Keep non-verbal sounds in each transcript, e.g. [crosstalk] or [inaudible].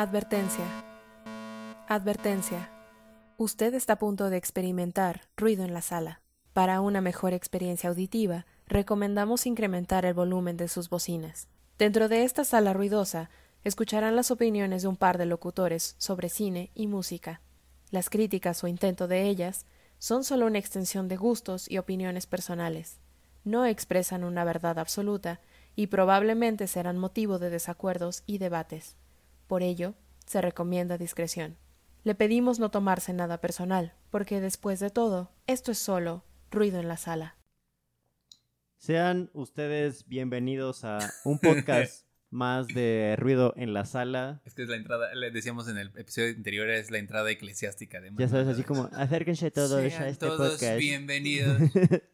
Advertencia. Advertencia. Usted está a punto de experimentar ruido en la sala. Para una mejor experiencia auditiva, recomendamos incrementar el volumen de sus bocinas. Dentro de esta sala ruidosa, escucharán las opiniones de un par de locutores sobre cine y música. Las críticas o intento de ellas son solo una extensión de gustos y opiniones personales. No expresan una verdad absoluta y probablemente serán motivo de desacuerdos y debates. Por ello, se recomienda discreción. Le pedimos no tomarse nada personal, porque después de todo, esto es solo ruido en la sala. Sean ustedes bienvenidos a un podcast [laughs] más de ruido en la sala. Es que es la entrada, le decíamos en el episodio anterior, es la entrada eclesiástica de Ya sabes, así como, acérquense todos a Sean este todos podcast. [laughs] bienvenidos.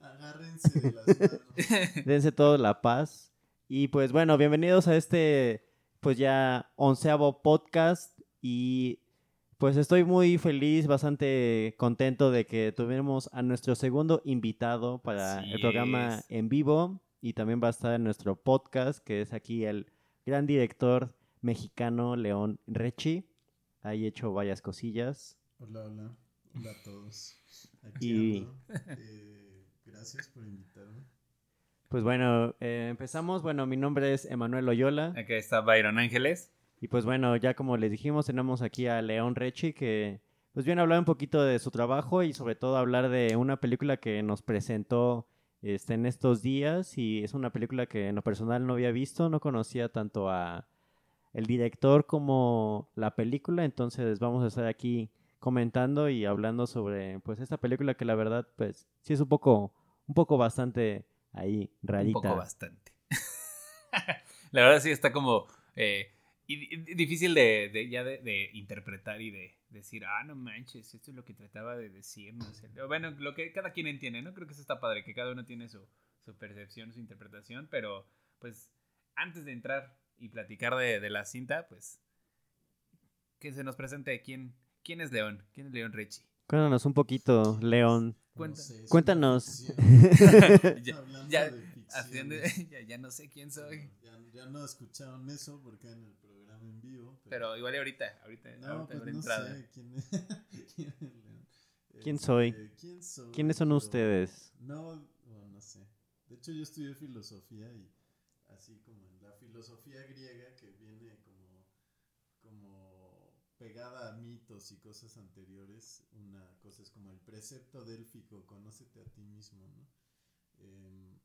Agárrense de las manos. Dense todos la paz. Y pues bueno, bienvenidos a este, pues ya onceavo podcast. Y pues estoy muy feliz, bastante contento de que tuviéramos a nuestro segundo invitado para Así el programa es. en vivo. Y también va a estar en nuestro podcast, que es aquí el gran director mexicano León Rechi. Ha hecho varias cosillas. Hola, hola. Hola a todos. Aquí Y- ando. Eh, gracias por invitarme. Pues bueno, eh, empezamos. Bueno, mi nombre es Emanuel Loyola. Acá está Byron Ángeles. Y pues bueno, ya como les dijimos, tenemos aquí a León Rechi que pues viene a hablar un poquito de su trabajo y sobre todo hablar de una película que nos presentó este, en estos días y es una película que en lo personal no había visto, no conocía tanto a el director como la película, entonces vamos a estar aquí comentando y hablando sobre pues esta película que la verdad pues sí es un poco un poco bastante ahí rarita. Un poco bastante. [laughs] la verdad sí está como eh, difícil de, de- ya de, de interpretar y de decir, ah, no manches, esto es lo que trataba de decirnos. Bueno, lo que cada quien entiende, ¿no? Creo que eso está padre, que cada uno tiene su, su percepción, su interpretación, pero pues antes de entrar y platicar de, de la cinta, pues que se nos presente quién, quién es León, quién es León Rechi. Cuéntanos un poquito, León. Cuenta. No sé, es Cuéntanos. [laughs] Ya- ya-. Haciendo- [laughs] ya, ya no sé quién soy. Ya, ya no escucharon eso porque en el programa en vivo. Pero igual y ahorita, ahorita, no, ahorita pues no entrada. sé quién es. [laughs] quién es León. ¿Quién soy? Este, ¿Quién soy? ¿Quiénes son Pero- ustedes? No, bueno, no sé. De hecho, yo estudié filosofía y así como en la filosofía griega que pegada a mitos y cosas anteriores, una cosa es como el precepto délfico, conócete a ti mismo, ¿no? Em,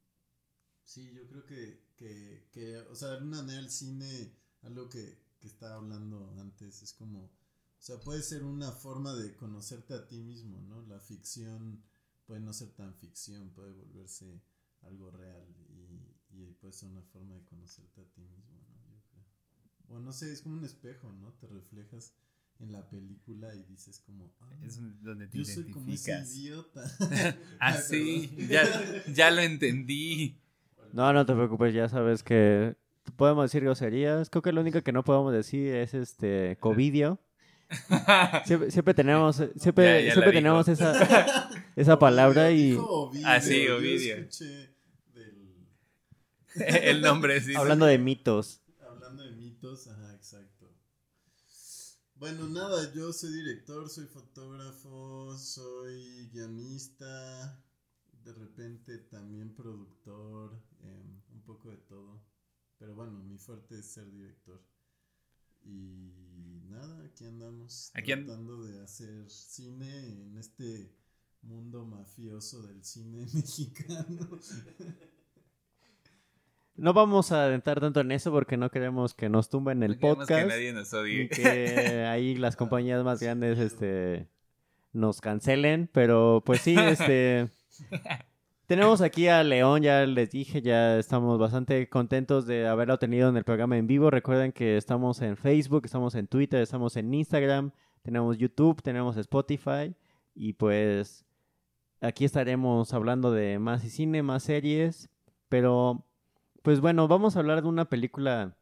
sí, yo creo que, que, que, o sea, de alguna manera el cine, algo que, que estaba hablando antes, es como, o sea, puede ser una forma de conocerte a ti mismo, ¿no? La ficción puede no ser tan ficción, puede volverse algo real y, y puede ser una forma de conocerte a ti mismo, ¿no? Yo creo. O no sé, es como un espejo, ¿no? Te reflejas en la película y dices como, ah, Es donde te yo soy como ese idiota. [laughs] Ah, [laughs] sí, ya, ya lo entendí. No, no te preocupes, ya sabes que podemos decir groserías. Creo que lo único que no podemos decir es este covidio. [laughs] Siempre, siempre tenemos, siempre, Ya, ya la siempre tenemos esa, esa palabra y Ovidio, Ah, sí, yo Ovidio. escuché del- El nombre, sí. hablando de mitos. Hablando de mitos, ajá. Bueno, nada, yo soy director, soy fotógrafo, soy guionista, de repente también productor, em, un poco de todo. Pero bueno, mi fuerte es ser director. Y nada, aquí andamos Aquí an- tratando de hacer cine en este mundo mafioso del cine [laughs] mexicano. No vamos a adentrar tanto en eso porque no queremos que nos tumben el No queremos que podcast. nadie nos Y odie. que [laughs] ahí las compañías más grandes este, nos cancelen. Pero pues sí, este. [laughs] Tenemos aquí a León, ya les dije, ya estamos bastante contentos de haberlo tenido en el programa en vivo. Recuerden que estamos en Facebook, estamos en Twitter, estamos en Instagram, tenemos YouTube, tenemos Spotify y pues aquí estaremos hablando de más y cine, más series, pero pues bueno, vamos a hablar de una película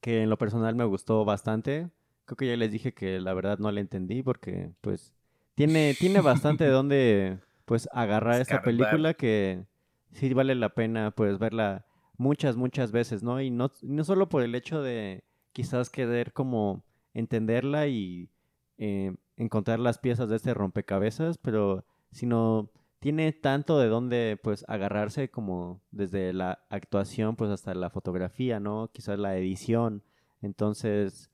que en lo personal me gustó bastante. Creo que ya les dije que la verdad no la entendí porque pues tiene, tiene bastante de [laughs] dónde pues agarrar esta película que sí vale la pena pues verla muchas, muchas veces, ¿no? Y no, no solo por el hecho de quizás querer como entenderla y eh, encontrar las piezas de este rompecabezas, pero sino tiene tanto de dónde pues agarrarse como desde la actuación pues hasta la fotografía, ¿no? Quizás la edición. Entonces,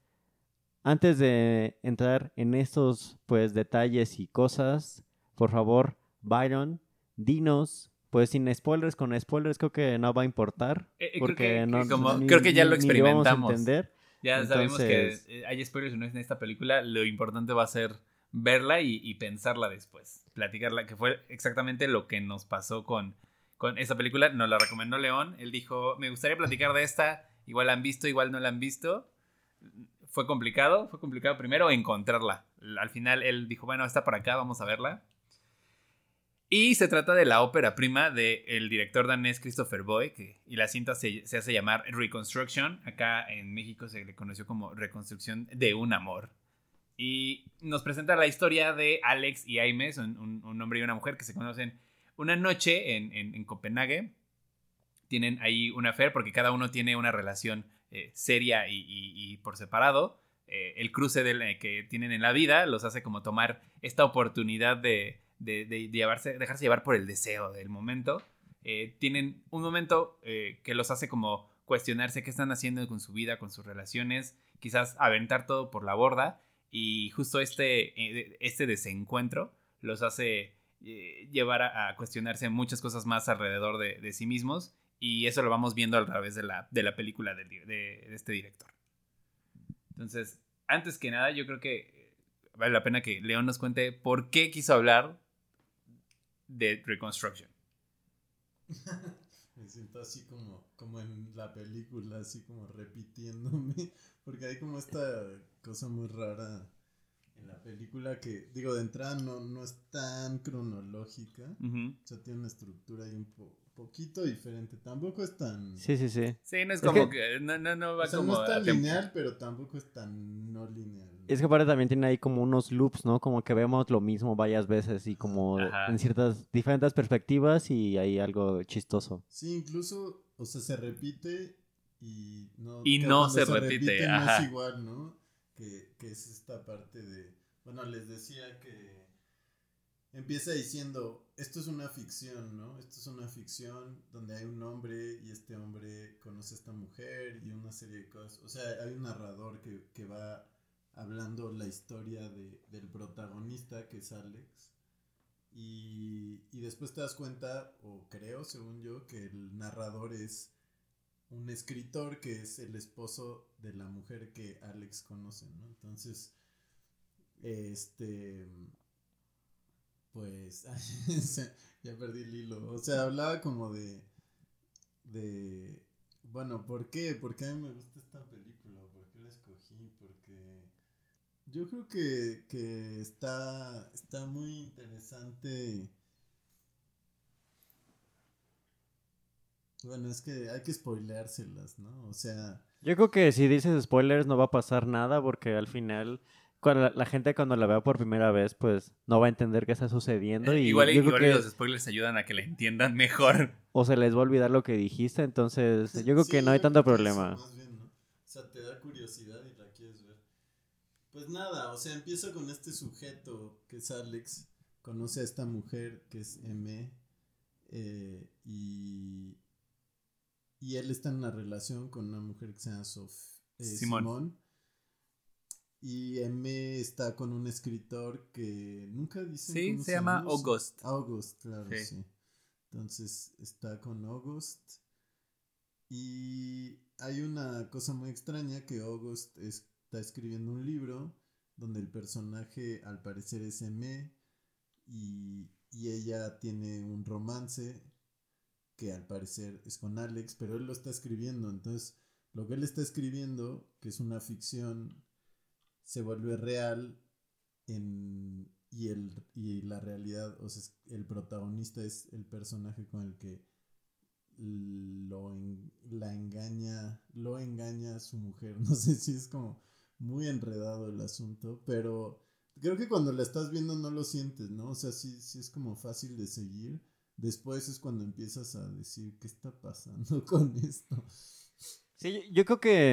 antes de entrar en estos pues detalles y cosas, por favor, Byron, dinos pues sin spoilers, con spoilers creo que no va a importar. Eh, eh, porque creo, que, no, como- ni- creo que ya lo vamos a experimentamos. entender. Ya sabemos que eh, hay spoilers o no en esta película. Lo importante va a ser verla y, pensarla después. Platicarla, que fue exactamente lo que nos pasó con, con esta película. Nos la recomendó León. Él dijo, me gustaría platicar de esta. Igual la han visto, igual no la han visto. Fue complicado, fue complicado primero encontrarla. Al final él dijo, bueno, está por acá, vamos a verla. Y se trata de la ópera prima del director danés Christopher Boy, que, y la cinta se, se hace llamar Reconstruction. Acá en México se le conoció como Reconstrucción de un amor. Y nos presenta la historia de Alex y Aimes, un, un- hombre y una mujer que se conocen una noche en, en- en Copenhague. Tienen ahí una affair porque cada uno tiene una relación eh, seria y, y- y por separado. Eh, el cruce eh, que tienen en la vida los hace como tomar esta oportunidad de, de- de llevarse, dejarse llevar por el deseo del momento. Eh, tienen un momento eh, que los hace como cuestionarse qué están haciendo con su vida, con sus relaciones, quizás aventar todo por la borda y justo este, eh, este desencuentro los hace eh, llevar a, cuestionarse muchas cosas más alrededor de, de sí mismos y eso lo vamos viendo a través de la, de la película de, de este director. Entonces, antes que nada, yo creo que vale la pena que León nos cuente por qué quiso hablar de Reconstruction. Me siento así como, como en la película, así como repitiéndome, porque hay como esta cosa muy rara en la película que, digo, de entrada no, no es tan cronológica, Ujú. o sea, tiene una estructura ahí un po- poquito diferente, tampoco es tan... Sí, sí, sí. Sí, no es Es como que- que, no, no, no va o sea, como no es a tan lineal, pero tampoco es tan no lineal. ¿no? Es que aparte también tiene ahí como unos loops, ¿no? Como que vemos lo mismo varias veces y como Ajá. en ciertas diferentes perspectivas y hay algo chistoso. Sí, incluso, o sea, se repite y no, Y se repite, ajá. es igual, ¿no? Que, que es esta parte de, bueno, les decía que empieza diciendo, esto es una ficción, ¿no? Esto es una ficción donde hay un hombre y este hombre conoce a esta mujer y una serie de cosas, o sea, hay un narrador que, que va hablando la historia de, del protagonista que es Alex. Y, y después te das cuenta, o creo, según yo, que el narrador es un escritor que es el esposo de la mujer que Alex conoce, ¿no? Entonces, este, pues, [laughs] ya perdí el hilo. O sea, hablaba como de, de, bueno, ¿por qué? ¿Por qué a mí me gusta esta película? ¿Por qué la escogí? Porque yo creo que, que está, está muy interesante. Bueno, es que hay que spoileárselas, ¿no? O sea, Yo creo que si dices spoilers no va a pasar nada porque al final cuando la, la gente cuando la vea por primera vez pues no va a entender qué está sucediendo y Eh, igual y- yo creo igual y que los spoilers ayudan a que la entiendan mejor. [laughs] o se les va a olvidar lo que dijiste, entonces yo creo que no hay yo tanto creo eso problema. más bien, ¿no? O sea, te da curiosidad y la quieres ver. Pues nada, o sea, empieza con este sujeto que es Alex, conoce a esta mujer que es M, eh, y, y él está en una relación con una mujer que se llama Sof- eh, Simón. Simón. Y M está con un escritor que nunca dice Sí, se llama August. August, claro, Sí. sí. Entonces está con August. Y hay una cosa muy extraña que August es- está escribiendo un libro donde el personaje al parecer es M y, y ella tiene un romance que al parecer es con Alex, pero él lo está escribiendo. Entonces, lo que él está escribiendo, que es una ficción, se vuelve real en, y, el, y la realidad, o sea, el protagonista es el personaje con el que lo la engaña, lo engaña a su mujer. [laughs] No sé si es como muy enredado el asunto, pero creo que cuando la estás viendo no lo sientes, ¿no? O sea, sí, sí es como fácil de seguir. Después es cuando empiezas a decir, ¿qué está pasando [laughs] con esto? Sí, yo- creo que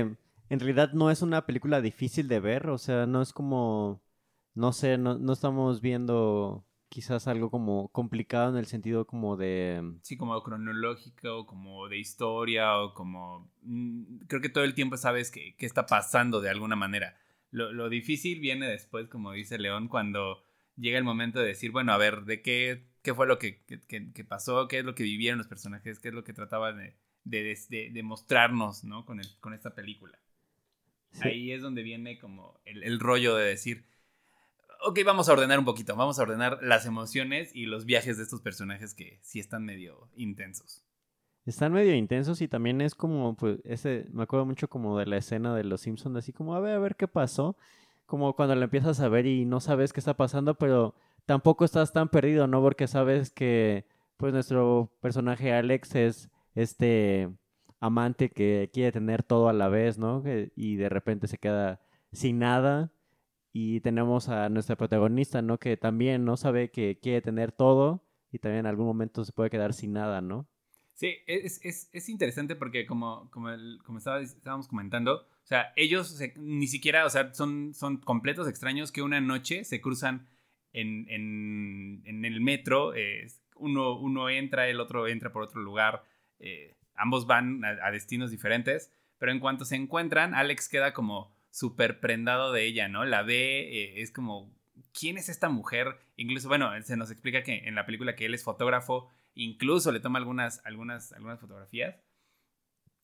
en realidad no es una película difícil de ver, o sea, no es como, no sé, no, no estamos viendo quizás algo como complicado en el sentido como de... Sí, como cronológico, como de historia, o como... mm, Creo que todo el tiempo sabes qué, qué está pasando de alguna manera. Lo, lo difícil viene después, como dice León, cuando llega el momento de decir, bueno, a ver, ¿de qué, qué fue lo que, que- que- pasó? ¿Qué es lo que vivieron los personajes? ¿Qué es lo que trataban de, de, de- de mostrarnos, ¿no? Con, el, con esta película. Sí. Ahí es donde viene como el, el rollo de decir, ok, vamos a ordenar un poquito, vamos a ordenar las emociones y los viajes de estos personajes que sí están medio intensos. Están medio intensos y también es como, pues, ese, me acuerdo mucho como de la escena de Los Simpsons, así como, a ver, a ver qué pasó, como cuando la empiezas a ver y no sabes qué está pasando, pero tampoco estás tan perdido, ¿no? Porque sabes que, pues, nuestro personaje Alex es este amante que quiere tener todo a la vez, ¿no? Y de repente se queda sin nada. Y tenemos a nuestra protagonista, ¿no? Que también no sabe que quiere tener todo y también en algún momento se puede quedar sin nada, ¿no? Sí, es, es, es interesante porque como, como, el- como estábamos comentando, o sea, ellos se- ni siquiera, o sea, son, son completos extraños que una noche se cruzan en, en, en el metro, eh, uno, uno entra, el otro entra por otro lugar, eh, ambos van a, a destinos diferentes, pero en cuanto se encuentran, Alex queda como súper prendado de ella, ¿no? La ve, eh, es como, ¿quién es esta mujer? Incluso, bueno, se nos explica que en la película que él es fotógrafo, incluso le toma algunas, algunas, algunas fotografías.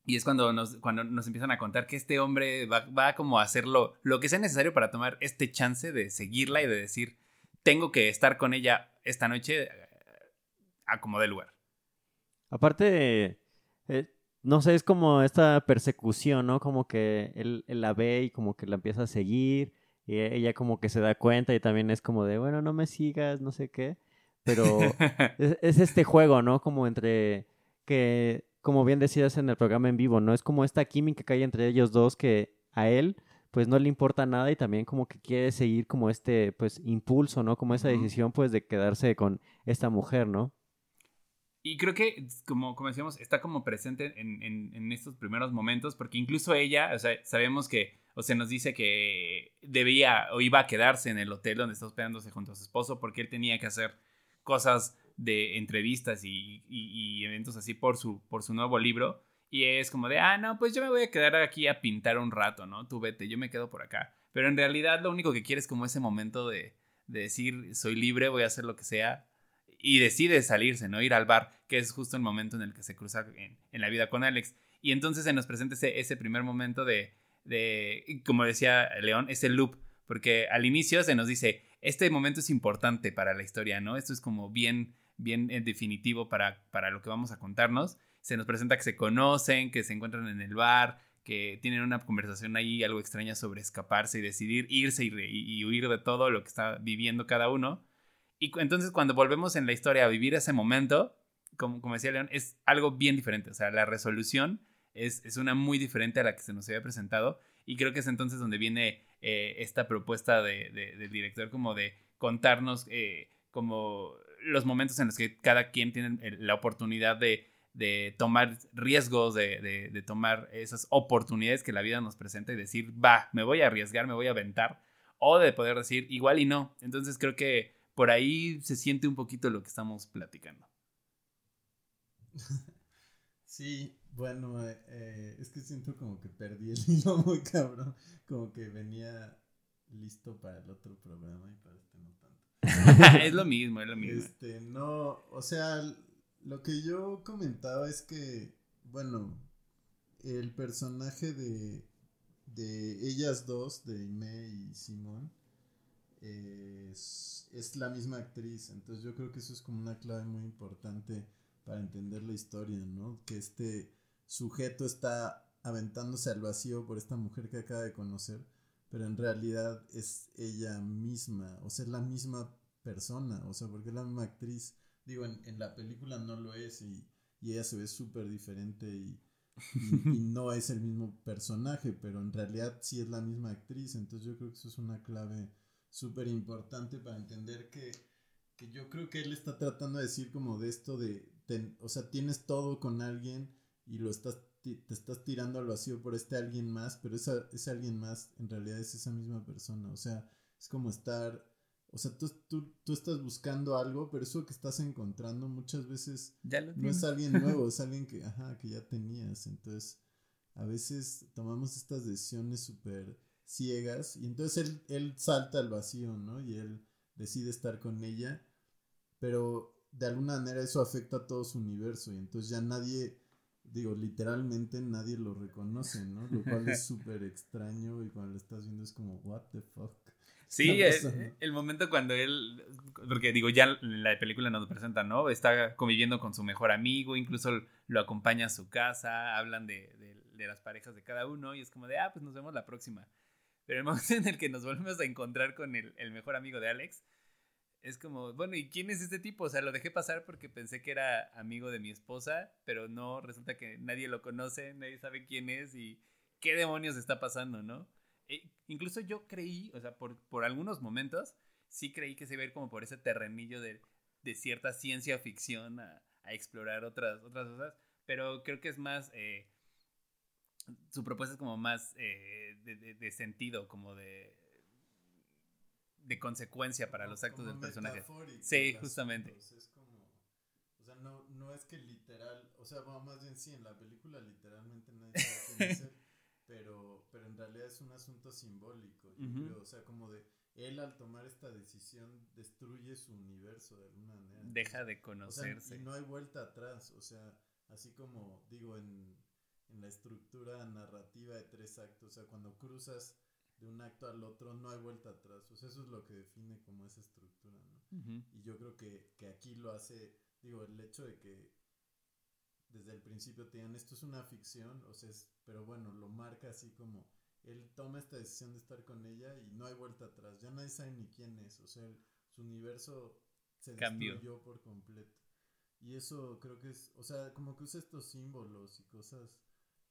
Y es cuando nos, cuando nos empiezan a contar que este hombre va, va como a hacer lo, lo que sea necesario para tomar este chance de seguirla y de decir, tengo que estar con ella esta noche eh, a como de lugar. Aparte, eh, no sé, es como esta persecución, ¿no? Como que él, él la ve y como que la empieza a seguir y e- ella como que se da cuenta y también es como de, bueno, no me sigas, no sé qué. Pero [laughs] es, es este juego, ¿no? Como entre que, como bien decías en el programa en vivo, ¿no? Es como esta química que hay entre ellos dos que a él pues no le importa nada y también como que quiere seguir como este pues impulso, ¿no? Como esa decisión pues de quedarse con esta mujer, ¿no? Y creo que, como, como decíamos, está como presente en, en- en estos primeros momentos, porque incluso ella, o sea, sabemos que, o sea, nos dice que debía o iba a quedarse en el hotel donde está hospedándose junto a su esposo, porque él tenía que hacer cosas de entrevistas y, y- y eventos así por su, por su nuevo libro. Y es como de, ah, no, pues yo me voy a quedar aquí a pintar un rato, ¿no? Tú vete, yo me quedo por acá. Pero en realidad lo único que quiere es como ese momento de, de decir, soy libre, voy a hacer lo que sea, y decide salirse, ¿no? Ir al bar, que es justo el momento en el que se cruza en, en la vida con Alex. Y entonces se nos presenta ese, ese primer momento de, de, como decía León, ese loop, porque al inicio se nos dice, este momento es importante para la historia, ¿no? Esto es como bien, bien eh, definitivo para, para lo que vamos a contarnos. Se nos presenta que se conocen, que se encuentran en el bar, que tienen una conversación ahí algo extraña sobre escaparse y decidir irse y, y huir de todo lo que está viviendo cada uno. Y entonces cuando volvemos en la historia a vivir ese momento, como, como decía León, es algo bien diferente. O sea, la resolución es, es una muy diferente a la que se nos había presentado. Y creo que es entonces donde viene eh, esta propuesta de- de- del director como de contarnos eh, como los momentos en los que cada quien tiene la oportunidad de, de tomar riesgos, de, de- de tomar esas oportunidades que la vida nos presenta y decir, va, me voy a arriesgar, me voy a aventar. O de poder decir, igual y no. Entonces creo que por ahí se siente un poquito lo que estamos platicando. [laughs] Sí, bueno, eh, eh, es que siento como que perdí el [laughs] hilo muy cabrón. Como que venía listo para el otro programa y para este no tanto. [laughs] es lo mismo, es lo mismo. Este, no, o sea, lo que yo comentaba es que, bueno, el personaje de, de ellas dos, de Ime y Simón, es, es la misma actriz. Entonces yo creo que eso es como una clave muy importante para entender la historia, ¿no? Que este sujeto está aventándose al vacío por esta mujer que acaba de conocer, pero en realidad es ella misma, o sea, es la misma persona, o sea, porque es la misma actriz. Digo, en, en la película no lo es y, y ella se ve súper diferente y, y, y [laughs] no es el mismo personaje, pero en realidad sí es la misma actriz, entonces yo creo que eso es una clave súper importante para entender que, que yo creo que él está tratando de decir como de esto de, ten- o sea, tienes todo con alguien y lo estás te estás tirando al vacío por este alguien más, pero esa, ese alguien más en realidad es esa misma persona. O sea, es como estar, o sea, tú, tú, tú estás buscando algo, pero eso que estás encontrando muchas veces Ya lo no es alguien nuevo, [laughs] es alguien que, ajá, que ya tenías. Entonces, a veces tomamos estas decisiones súper ciegas y entonces él, él salta al vacío, ¿no? Y él decide estar con ella, pero de alguna manera eso afecta a todo su universo y entonces ya nadie, digo, literalmente nadie lo reconoce, ¿no? Lo cual es [laughs] súper extraño y cuando lo estás viendo es como, what the fuck. Sí, está eh, pasando? el momento cuando él, porque digo, ya la película nos presenta, ¿no? Está conviviendo con su mejor amigo, incluso lo acompaña a su casa, hablan de, de- de las parejas de cada uno y es como de, ah, pues nos vemos la próxima. Pero el [laughs] momento en el que nos volvemos a encontrar con el, el mejor amigo de Alex, es como, bueno, ¿y quién es este tipo? O sea, lo dejé pasar porque pensé que era amigo de mi esposa, pero no, resulta que nadie lo conoce, nadie sabe quién es y qué demonios está pasando, ¿no? E- incluso yo creí, o sea, por, por algunos momentos, sí creí que se iba a ir como por ese terrenillo de, de cierta ciencia ficción a, a explorar otras, otras cosas, pero creo que es más, eh, su propuesta es como más eh, de, de- de sentido, como de, de consecuencia para los actos del personaje. Sí, justamente. o sea, es como, o sea, no, no es que literal, o sea, bueno, más bien sí, en la película literalmente nadie sabe quién es [laughs] pero, pero en realidad es un asunto simbólico, yo creo, o sea, como de, él al tomar esta decisión destruye su universo de alguna manera. Deja de O sea, conocerse. y no hay vuelta atrás, o sea, así como digo en, en la estructura narrativa de tres actos, o sea, cuando cruzas de un acto al otro no hay vuelta atrás, o sea, eso es lo que define como esa estructura, ¿no? Y yo creo que, que aquí lo hace, digo, el hecho de que desde el principio te digan esto es una ficción, o sea, es- pero bueno, lo marca así como él toma esta decisión de estar con ella y no hay vuelta atrás, ya nadie sabe ni quién es, o sea, el- su universo se Cambió. destruyó por completo. Y eso creo que es, o sea, como que usa estos símbolos y cosas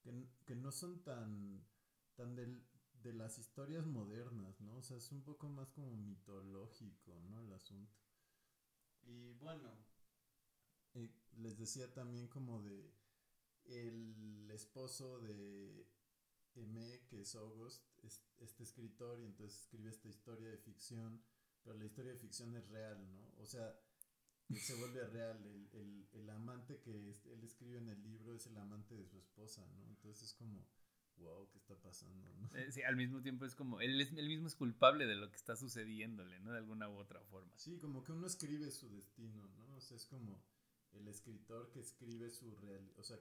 que, que no son tan, tan del- de las historias modernas, ¿no? O sea, es un poco más como mitológico, ¿no? El asunto. Y bueno, eh, les decía también como de el esposo de M, que es August, es este escritor y entonces escribe esta historia de ficción, pero la historia de ficción es real, ¿no? O sea, se vuelve real. El, el, el amante que es- él escribe en el libro es el amante de su esposa, ¿no? Entonces es como, wow, ¿qué está pasando? ¿no? Eh, sí, al mismo tiempo es como, él, es, él mismo es culpable de lo que está sucediéndole, ¿no? De alguna u otra forma. Sí, como que uno escribe su destino, ¿no? O sea, es como el escritor que escribe su realidad, o sea,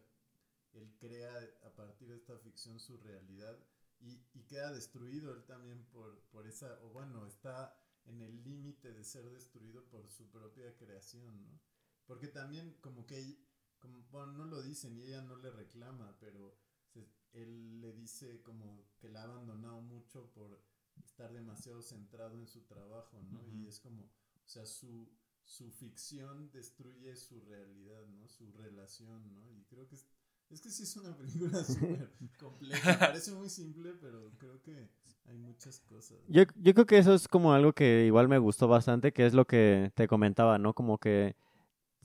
él crea a partir de esta ficción su realidad y, y queda destruido él también por, por esa, o bueno, está en el límite de ser destruido por su propia creación, ¿no? Porque también como que, como, bueno, no lo dicen y ella no le reclama, pero se- él le dice como que la ha abandonado mucho por estar demasiado centrado en su trabajo, ¿no? Y es como, o sea, su, su ficción destruye su realidad, ¿no? Su relación, ¿no? Y creo que es, que sí es una película [laughs] súper compleja. Parece muy simple, pero creo que hay muchas cosas. Yo, yo creo que eso es como algo que igual me gustó bastante, que es lo que te comentaba, ¿no? Como que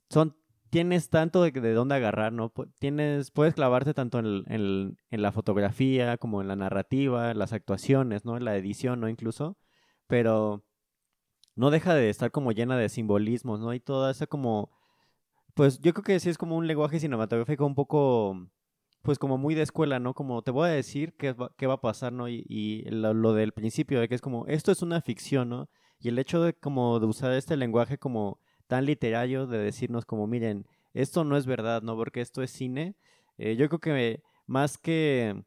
son, tienes tanto de, de dónde agarrar, ¿no? Tienes, puedes clavarte tanto en, en la fotografía como en la narrativa, en las actuaciones, ¿no? En la edición, ¿no? Incluso, pero no deja de estar como llena de simbolismos, ¿no? Y toda esa como, pues yo creo que sí es como un lenguaje cinematográfico un poco, pues como muy de escuela, ¿no? Como te voy a decir qué va, qué va a pasar, ¿no? Y, y lo, del principio, de que es como, esto es una ficción, ¿no? Y el hecho de como de usar este lenguaje como tan literario, de decirnos como, miren, esto no es verdad, ¿no? Porque esto es cine, eh, yo creo que más que,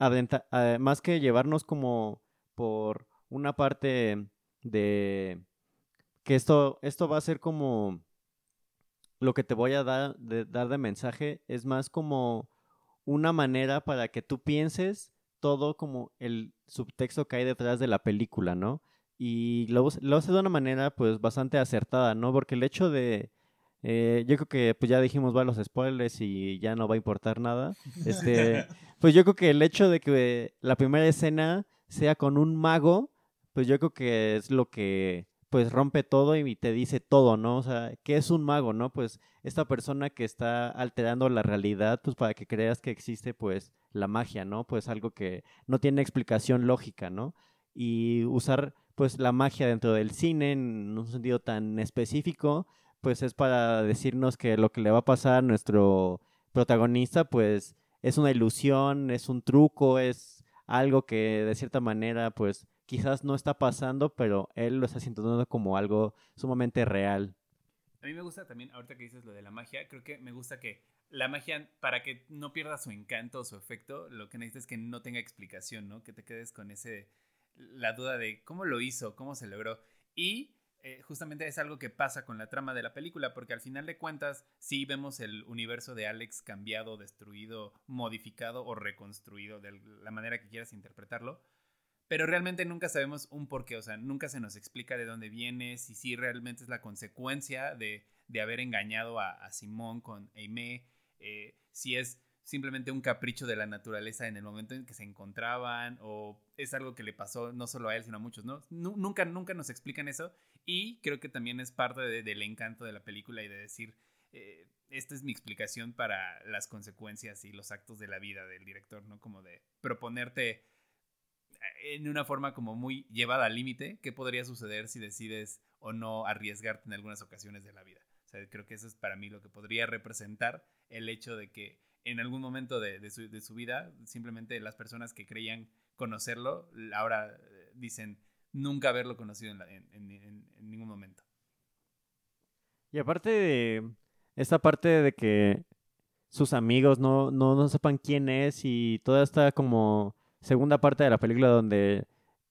eh, más que llevarnos como por una parte de que esto, esto va a ser como lo que te voy a dar de, dar de mensaje, es más como una manera para que tú pienses todo como el subtexto que hay detrás de la película, ¿no? Y lo, lo hace de una manera pues bastante acertada, ¿no? Porque el hecho de... eh, yo creo que pues ya dijimos va los spoilers y ya no va a importar nada. [laughs] Este, pues yo creo que el hecho de que la primera escena sea con un mago, pues yo creo que es lo que pues rompe todo y te dice todo, ¿no? O sea, ¿qué es un mago, no? Pues esta persona que está alterando la realidad, pues para que creas que existe, pues, la magia, ¿no? Pues algo que no tiene explicación lógica, ¿no? Y usar, pues, la magia dentro del cine en un sentido tan específico, pues es para decirnos que lo que le va a pasar a nuestro protagonista, pues, es una ilusión, es un truco, es algo que de cierta manera, pues, quizás no está pasando, pero él lo está sintiendo como algo sumamente real. A mí me gusta también, ahorita que dices lo de la magia, creo que me gusta que la magia, para que no pierda su encanto o su efecto, lo que necesitas es que no tenga explicación, ¿no? Que te quedes con ese, la duda de cómo lo hizo, cómo se logró. Y eh, justamente es algo que pasa con la trama de la película, porque al final de cuentas sí vemos el universo de Alex cambiado, destruido, modificado o reconstruido, de la manera que quieras interpretarlo pero realmente nunca sabemos un porqué, o sea, nunca se nos explica de dónde viene, si sí realmente es la consecuencia de, haber engañado a, Simón con Aimee, eh, si es simplemente un capricho de la naturaleza en el momento en que se encontraban, o es algo que le pasó no solo a él, sino a muchos, ¿no? nunca, nunca nos explican eso, y creo que también es parte del encanto de la película y de decir, eh, esta es mi explicación para las consecuencias y los actos de la vida del director, ¿no? Como de proponerte en una forma como muy llevada al límite, qué podría suceder si decides o no arriesgarte en algunas ocasiones de la vida. O sea, creo que eso es para mí lo que podría representar el hecho de que en algún momento de, su, vida, simplemente las personas que creían conocerlo, ahora eh, dicen nunca haberlo conocido en, ningún momento. Y aparte de esta parte de que sus amigos no, no, no sepan quién es y toda esta como segunda parte de la película donde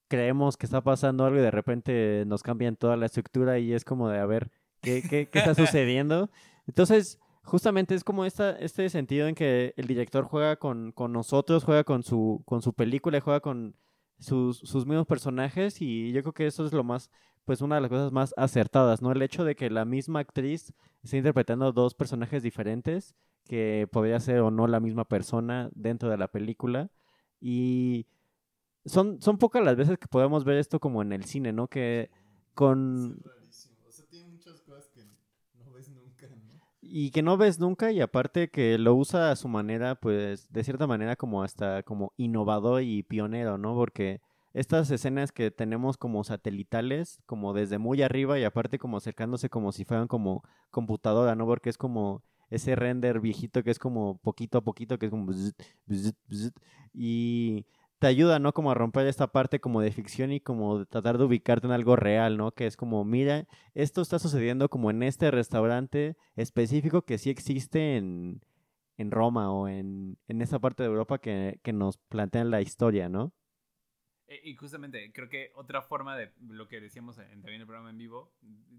creemos que está pasando algo y de repente nos cambian toda la estructura y es como de a ver qué, qué, qué está [laughs] sucediendo. Entonces, justamente es como esta, este sentido en que el director juega con, con nosotros, juega con su, con su película, juega con sus, sus mismos personajes y yo creo que eso es lo más, pues una de las cosas más acertadas, ¿no? El hecho de que la misma actriz esté interpretando dos personajes diferentes, que podría ser o no la misma persona dentro de la película, y son, son pocas las veces que podemos ver esto como en el cine, ¿no? Que con... O sea, tiene muchas cosas que no ves nunca, ¿no? Y que no ves nunca y aparte que lo usa a su manera, pues de cierta manera como hasta como innovador y pionero, ¿no? Porque estas escenas que tenemos como satelitales, como desde muy arriba y aparte como acercándose como si fueran como computadora, ¿no? Porque es como ese render viejito que es como poquito a poquito, que es como... y te ayuda, ¿no? Como a romper esta parte como de ficción y como tratar de ubicarte en algo real, ¿no? Que es como, mira, esto está sucediendo como en este restaurante específico que sí existe en, en Roma o en, en esa parte de Europa que, que nos plantean la historia, ¿no? E, y justamente, creo que otra forma de lo que decíamos en, también el programa en vivo,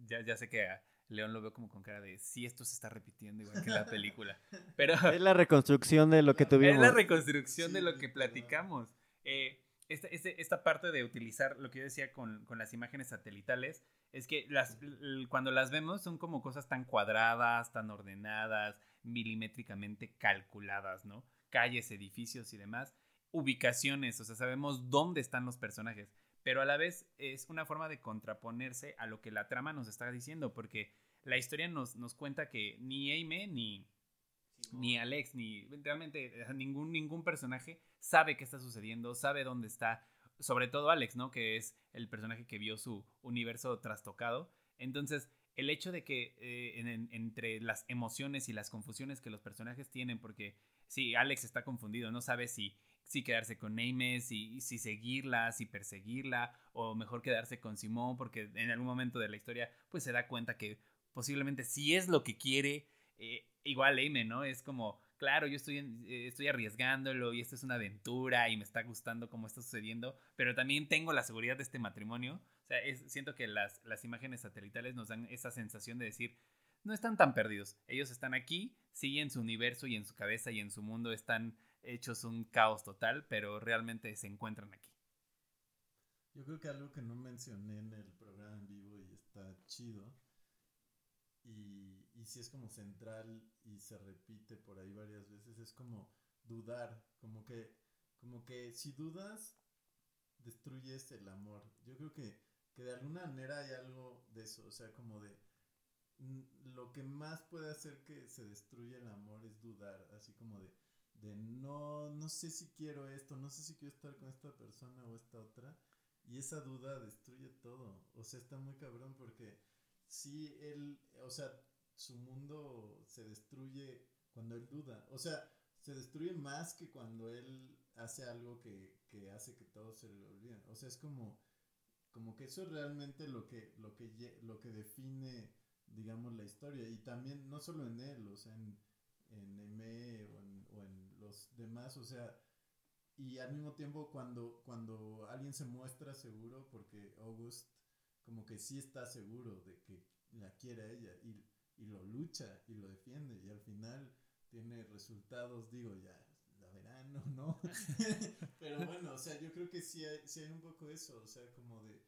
ya, ya sé que León lo veo como con cara de si esto se está repitiendo igual que la película. [laughs] Pero es la reconstrucción de lo que [laughs] tuvimos. Es la reconstrucción de lo que platicamos. Eh, esta, este, esta, parte de utilizar lo que yo decía con, con, las imágenes satelitales es que las, cuando las vemos son como cosas tan cuadradas, tan ordenadas, milimétricamente calculadas, ¿no? Calles, edificios y demás. Ubicaciones, o sea, sabemos dónde están los personajes pero a la vez es una forma de contraponerse a lo que la trama nos está diciendo, porque la historia nos, nos cuenta que ni Aime ni, ni Alex, ni realmente ningún, ningún personaje sabe qué está sucediendo, sabe dónde está, sobre todo Alex, ¿no? Que es el personaje que vio su universo trastocado. Entonces, el hecho de que eh, entre las emociones y las confusiones que los personajes tienen, porque sí, Alex está confundido, no sabe si si quedarse con Neymes, y si seguirla, si perseguirla, o mejor quedarse con Simón, porque en algún momento de la historia, pues se da cuenta que posiblemente si es lo que quiere, eh, igual Aime, ¿no? Es como, claro, yo estoy, eh, estoy arriesgándolo y esto es una aventura y me está gustando cómo está sucediendo, pero también tengo la seguridad de este matrimonio. O sea, siento que las, las imágenes satelitales nos dan esa sensación de decir, no están tan perdidos. Ellos están aquí, sí, en su universo y en su cabeza y en su mundo están hechos un caos total, pero realmente se encuentran aquí. Yo creo que algo que no mencioné en el programa en vivo y está chido, y, y si es como central y se repite por ahí varias veces, es como dudar, como que, como que si dudas, destruyes el amor. Yo creo que que de alguna manera hay algo de eso, o sea, como de lo que más puede hacer que se destruya el amor es dudar, así como de, de no, no sé si quiero esto, no sé si quiero estar con esta persona o esta otra, y esa duda destruye todo, o sea, está muy cabrón porque si él, o sea, su mundo se destruye cuando él duda, o sea, se destruye más que cuando él hace algo que, que hace que todo se le olviden, o sea, es como como que eso es realmente lo que, lo que, lo que define, digamos, la historia. Y también, no solo en él, o sea, en, en en, o en los demás, o sea, y al mismo tiempo cuando, cuando alguien se muestra seguro, porque August como que sí está seguro de que la quiere a ella y, y lo lucha y lo defiende y al final tiene resultados, digo, ya la verano, ¿no? [laughs] Pero bueno, o sea, yo creo que sí hay, sí hay un poco eso, o sea, como de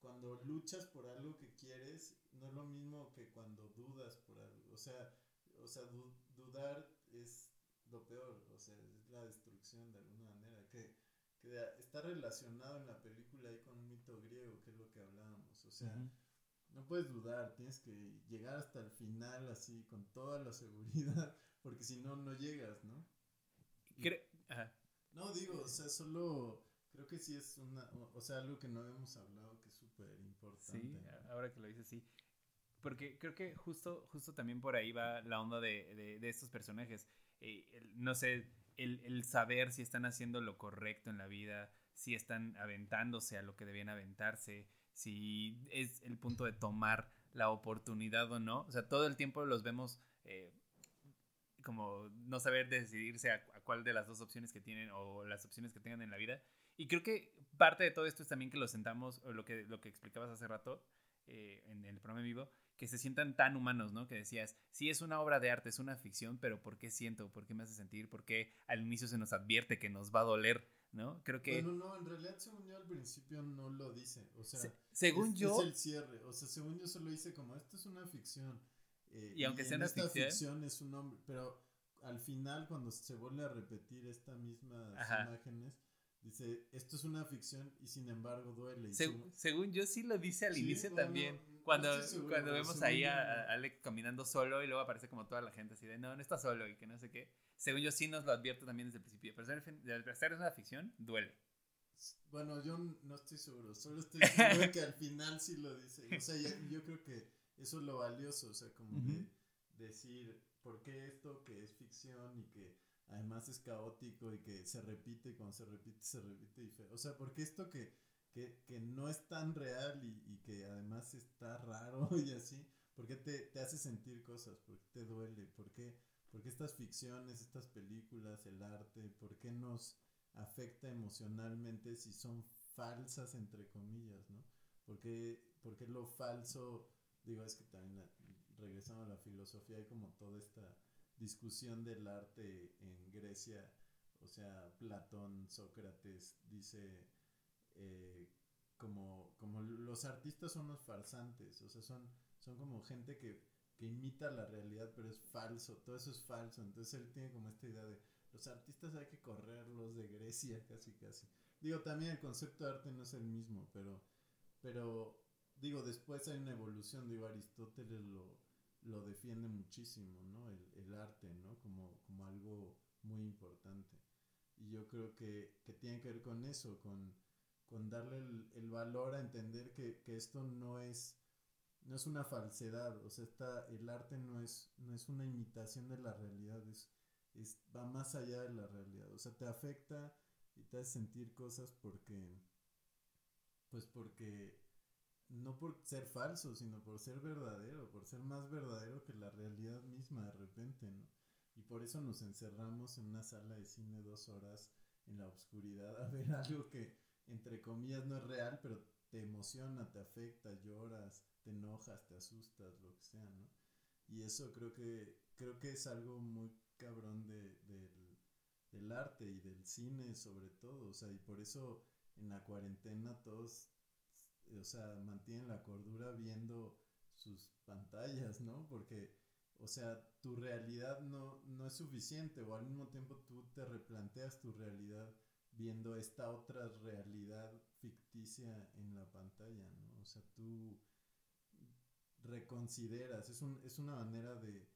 cuando luchas por algo que quieres, no es lo mismo que cuando dudas por algo, o sea, o sea, dudar es lo peor, o sea, es la destrucción de alguna manera, que, que está relacionado en la película ahí con un mito griego, que es lo que hablábamos, o sea, no puedes dudar, tienes que llegar hasta el final así, con toda la seguridad, [laughs] porque si no, no llegas, ¿no? No, digo, o sea, solo creo que sí es una, o sea, algo que no habíamos hablado que es súper importante. Sí, ahora que lo dices, sí. Porque creo que justo, justo también por ahí va la onda de, de, estos personajes. Eh, no sé, el, saber si están haciendo lo correcto en la vida, si están aventándose a lo que debían aventarse, si es el punto de tomar la oportunidad o no. O sea, todo el tiempo los vemos eh, como no saber decidirse a, cuál de las dos opciones que tienen o las opciones que tengan en la vida. Y creo que parte de todo esto es también que lo sentamos, o lo que, lo que explicabas hace rato eh, en el programa vivo, que se sientan tan humanos, ¿no? Que decías, sí es una obra de arte, es una ficción, pero ¿por qué siento? ¿Por qué me hace sentir? ¿Por qué al inicio se nos advierte que nos va a doler? ¿No? Creo que... Bueno, no, en realidad según yo al principio no lo dice, o sea... según yo... Es el cierre, o sea, según yo solo dice como, esto es una ficción. Eh, y aunque sea una ficción... ficción es un hombre, pero al final, cuando se vuelve a repetir estas mismas imágenes, dice, esto es una ficción y sin embargo duele. según yo sí lo dice al inicio también. Cuando, cuando vemos ahí a, Alec caminando solo y luego aparece como toda la gente así de, no, no está solo y que no sé qué. Según yo sí nos lo advierto también desde el principio. Pero ser, es una ficción, duele. Bueno, yo no estoy seguro. Solo estoy seguro que al final sí lo dice. O sea, yo, creo que eso es lo valioso. O sea, como de decir ¿por qué esto que es ficción y que además es caótico y que se repite y cuando se repite se repite y feo? O sea, ¿por qué esto que, que, no es tan real y, y, que además está raro [laughs] y así? ¿Por qué te, te hace sentir cosas? ¿Por qué te duele? ¿Por qué, ¿Por qué estas ficciones, estas películas, el arte, por qué nos afecta emocionalmente si son falsas entre comillas, ¿no? Porque, porque lo falso, digo, es que también regresando a la filosofía, hay como toda esta discusión del arte en Grecia, o sea, Platón, Sócrates, dice eh, como, como los artistas son los farsantes, o sea, son, son como gente que, que imita la realidad, pero es falso, todo eso es falso, entonces él tiene como esta idea de los artistas hay que correrlos de Grecia, [laughs] casi, casi. Digo, también el concepto de arte no es el mismo, pero, pero digo, después hay una evolución, digo, Aristóteles lo, lo defiende muchísimo, ¿no? El, el arte, ¿no? Como, como, algo muy importante. Y yo creo que, que tiene que ver con eso, con, con darle el, el, valor a entender que, que, esto no es, no es una falsedad, o sea, está, el arte no es, no es una imitación de la realidad, es, es, va más allá de la realidad, o sea, te afecta y te hace sentir cosas porque, pues porque no por ser falso, sino por ser verdadero, por ser más verdadero que la realidad misma de repente, ¿no? Y por eso nos encerramos en una sala de cine dos horas en la oscuridad a ver [laughs] algo que, entre comillas, no es real, pero te emociona, te afecta, lloras, te enojas, te asustas, lo que sea, ¿no? Y eso creo que, creo que es algo muy cabrón de, del, arte y del cine sobre todo, o sea, y por eso en la cuarentena todos o sea, mantienen la cordura viendo sus pantallas, ¿no? Porque, o sea, tu realidad no, no es suficiente o al mismo tiempo tú te replanteas tu realidad viendo esta otra realidad ficticia en la pantalla, ¿no? O sea, tú reconsideras, es, un, es una manera de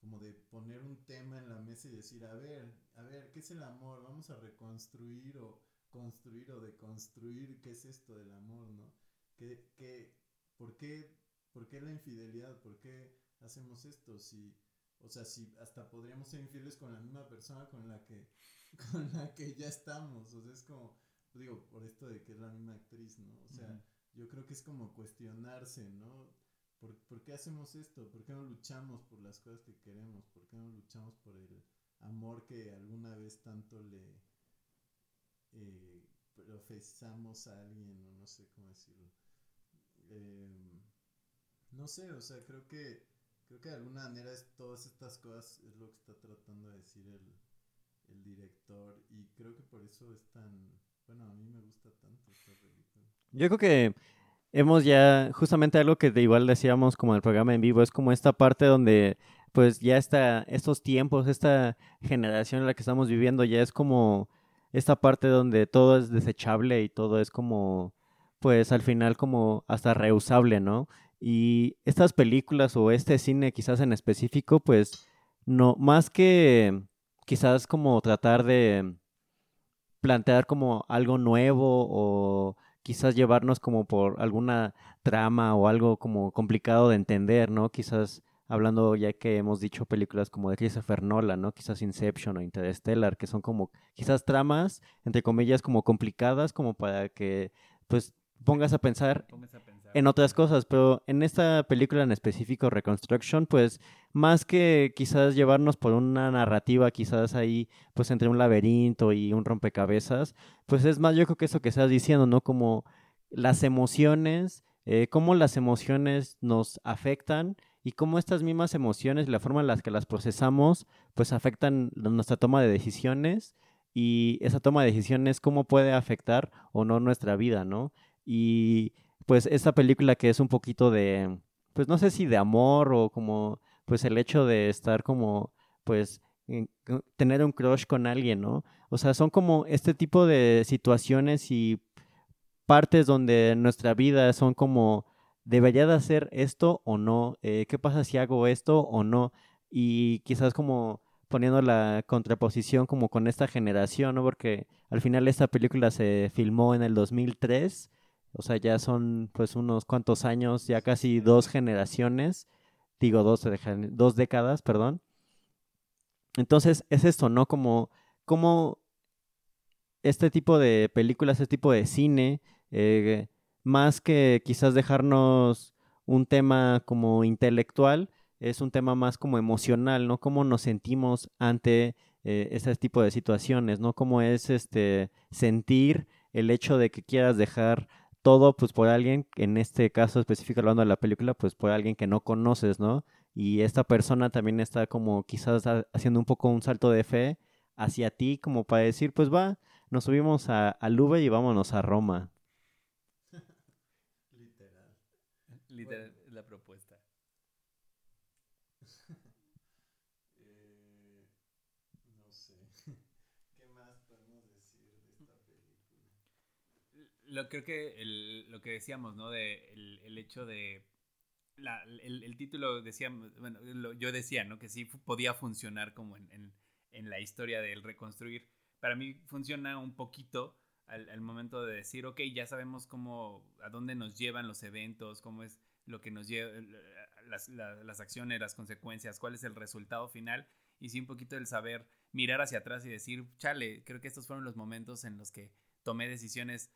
como de poner un tema en la mesa y decir, a ver, a ver, ¿qué es el amor? Vamos a reconstruir o construir o deconstruir qué es esto del amor, ¿no? ¿Qué, qué, por, qué, ¿Por qué la infidelidad? ¿Por qué hacemos esto? Si, o sea, si hasta podríamos ser infieles con la misma persona con la que, [laughs] con la que ya estamos. O sea, es como, digo, por esto de que es la misma actriz, ¿no? O sea, yo creo que es como cuestionarse, ¿no? ¿Por, ¿Por, qué hacemos esto? ¿Por qué no luchamos por las cosas que queremos? ¿Por qué no luchamos por el amor que alguna vez tanto le eh, profesamos a alguien? O no sé cómo decirlo. Eh, no sé, o sea, creo que creo que de alguna manera es, todas estas cosas es lo que está tratando de decir el, el director y creo que por eso es tan, bueno, a mí me gusta tanto esta película. Yo creo que hemos ya, justamente algo que igual decíamos como en el programa en vivo, es como esta parte donde pues ya está, estos tiempos, esta generación en la que estamos viviendo ya es como esta parte donde todo es desechable y todo es como, pues al final como hasta reusable, ¿no? Y estas películas o este cine quizás en específico, pues no, más que quizás como tratar de plantear como algo nuevo o quizás llevarnos como por alguna trama o algo como complicado de entender, ¿no? Quizás hablando ya que hemos dicho películas como de Christopher Nolan, ¿no? Quizás Inception o Interstellar, que son como quizás tramas, entre comillas, como complicadas, como para que pues pongas a pensar, en otras cosas, pero en esta película en específico, Reconstruction, pues más que quizás llevarnos por una narrativa, quizás ahí, pues entre un laberinto y un rompecabezas, pues es más yo creo que eso que estás diciendo, ¿no? Como las emociones, eh, cómo las emociones nos afectan y cómo estas mismas emociones, la forma en la que las procesamos, pues afectan nuestra toma de decisiones y esa toma de decisiones, cómo puede afectar o no nuestra vida, ¿no? Y pues esta película que es un poquito de, pues no sé si de amor o como, pues el hecho de estar como, pues tener un crush con alguien, ¿no? O sea, son como este tipo de situaciones y partes donde nuestra vida son como, ¿debería de hacer esto o no? Eh, ¿Qué pasa si hago esto o no? Y quizás como poniendo la contraposición como con esta generación, ¿no? Porque al final esta película se filmó en el 2003 o sea, ya son pues unos cuantos años, ya casi dos generaciones, digo dos, dos décadas, perdón. Entonces es esto, ¿no? Como, como este tipo de películas, este tipo de cine, eh, más que quizás dejarnos un tema como intelectual, es un tema más como emocional, ¿no? Cómo nos sentimos ante eh, ese tipo de situaciones, ¿no? Cómo es este sentir el hecho de que quieras dejar todo pues por alguien, en este caso específico hablando de la película, pues por alguien que no conoces, ¿no? Y esta persona también está como quizás haciendo un poco un salto de fe hacia ti como para decir, pues va, nos subimos a, al Uber y vámonos a Roma. [laughs] Literal. Literal, la propuesta. Lo creo que el, lo que decíamos, ¿no? De el, el hecho de la, el, el, título decía, bueno, yo decía, ¿no? Que sí podía funcionar como en, en, en, la historia del reconstruir. Para mí funciona un poquito al, momento de decir, ok, ya sabemos cómo, a dónde nos llevan los eventos, cómo es lo que nos lleva, las, las acciones, las consecuencias, cuál es el resultado final. Y sí un poquito el saber mirar hacia atrás y decir, chale, creo que estos fueron los momentos en los que tomé decisiones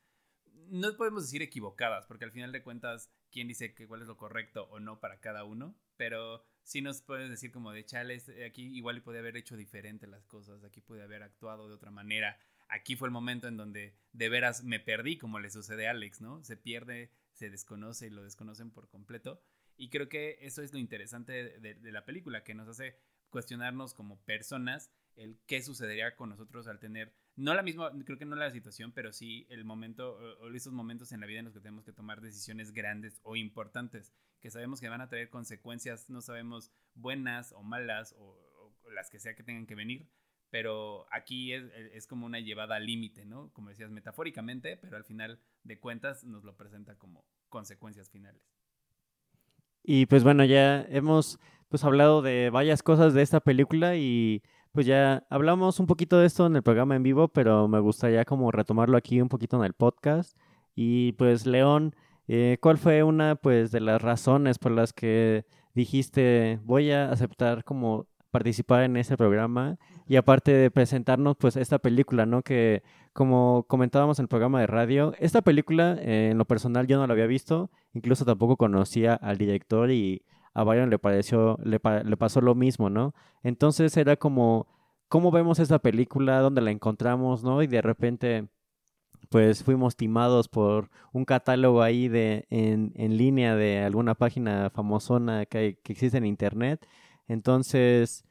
no podemos decir equivocadas, porque al final de cuentas, ¿quién dice que cuál es lo correcto o no para cada uno? Pero sí nos puedes decir como de chales, aquí igual puede haber hecho diferente las cosas, aquí puede haber actuado de otra manera. Aquí fue el momento en donde de veras me perdí, como le sucede a Alex, ¿no? Se pierde, se desconoce y lo desconocen por completo. Y creo que eso es lo interesante de la película, que nos hace cuestionarnos como personas el qué sucedería con nosotros al tener no la misma, creo que no la situación, pero sí el momento o esos momentos en la vida en los que tenemos que tomar decisiones grandes o importantes, que sabemos que van a traer consecuencias, no sabemos buenas o malas o, las que sea que tengan que venir, pero aquí es, es como una llevada al límite, ¿no? Como decías, metafóricamente, pero al final de cuentas nos lo presenta como consecuencias finales. Y pues bueno, ya hemos pues hablado de varias cosas de esta película y pues ya hablamos un poquito de esto en el programa en vivo, pero me gustaría como retomarlo aquí un poquito en el podcast. Y pues León, eh, ¿cuál fue una pues de las razones por las que dijiste voy a aceptar como participar en ese programa y aparte de presentarnos pues esta película, ¿no? Que como comentábamos en el programa de radio, esta película eh, en lo personal yo no la había visto, incluso tampoco conocía al director y a Byron le pareció, le, pasó lo mismo, ¿no? Entonces era como, ¿cómo vemos esa película? ¿Dónde la encontramos, no? Y de repente pues fuimos timados por un catálogo ahí de en, línea de alguna página famosona que, que existe en internet entonces,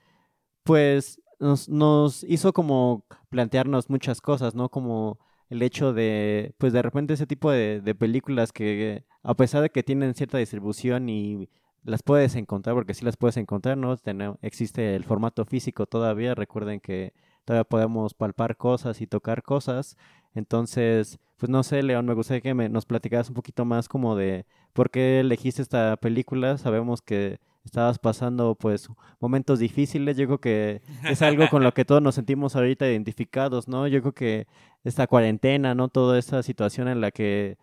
pues nos, nos hizo como plantearnos muchas cosas, ¿no? Como el hecho de, pues de repente ese tipo de, de películas que a pesar de que tienen cierta distribución y las puedes encontrar, porque sí las puedes encontrar, ¿no? existe el formato físico todavía, recuerden que todavía podemos palpar cosas y tocar cosas. Entonces, pues no sé, León, me gustaría que me, nos platicaras un poquito más como de por qué elegiste esta película. Sabemos que estabas pasando pues momentos difíciles, yo creo que es algo con lo que todos nos sentimos ahorita identificados, ¿no? Yo creo que esta cuarentena, ¿no? Toda esta situación en la que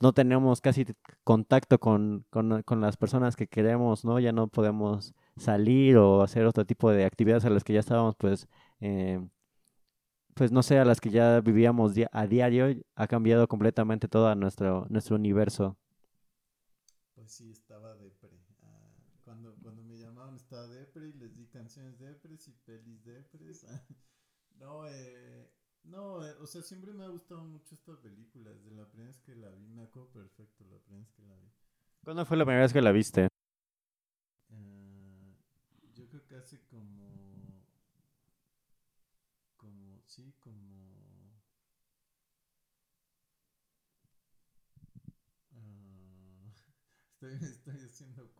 no tenemos casi contacto con, con, con, las personas que queremos, ¿no? Ya no podemos salir o hacer otro tipo de actividades a las que ya estábamos, pues, eh, pues no sé, a las que ya vivíamos a diario, ha cambiado completamente todo nuestro, nuestro universo. Pues sí, estaba depre. Ah, cuando, cuando me llamaban estaba depre y les di canciones depres y pelis depres. [laughs] no, eh, no, eh, o sea, siempre me ha gustado mucho esta película. Desde la primera vez que la vi, me acuerdo perfecto la primera vez que la vi. ¿Cuándo fue la primera vez que la viste? Uh, yo creo que hace como. Como, sí, como. Uh, [laughs] estoy, estoy haciendo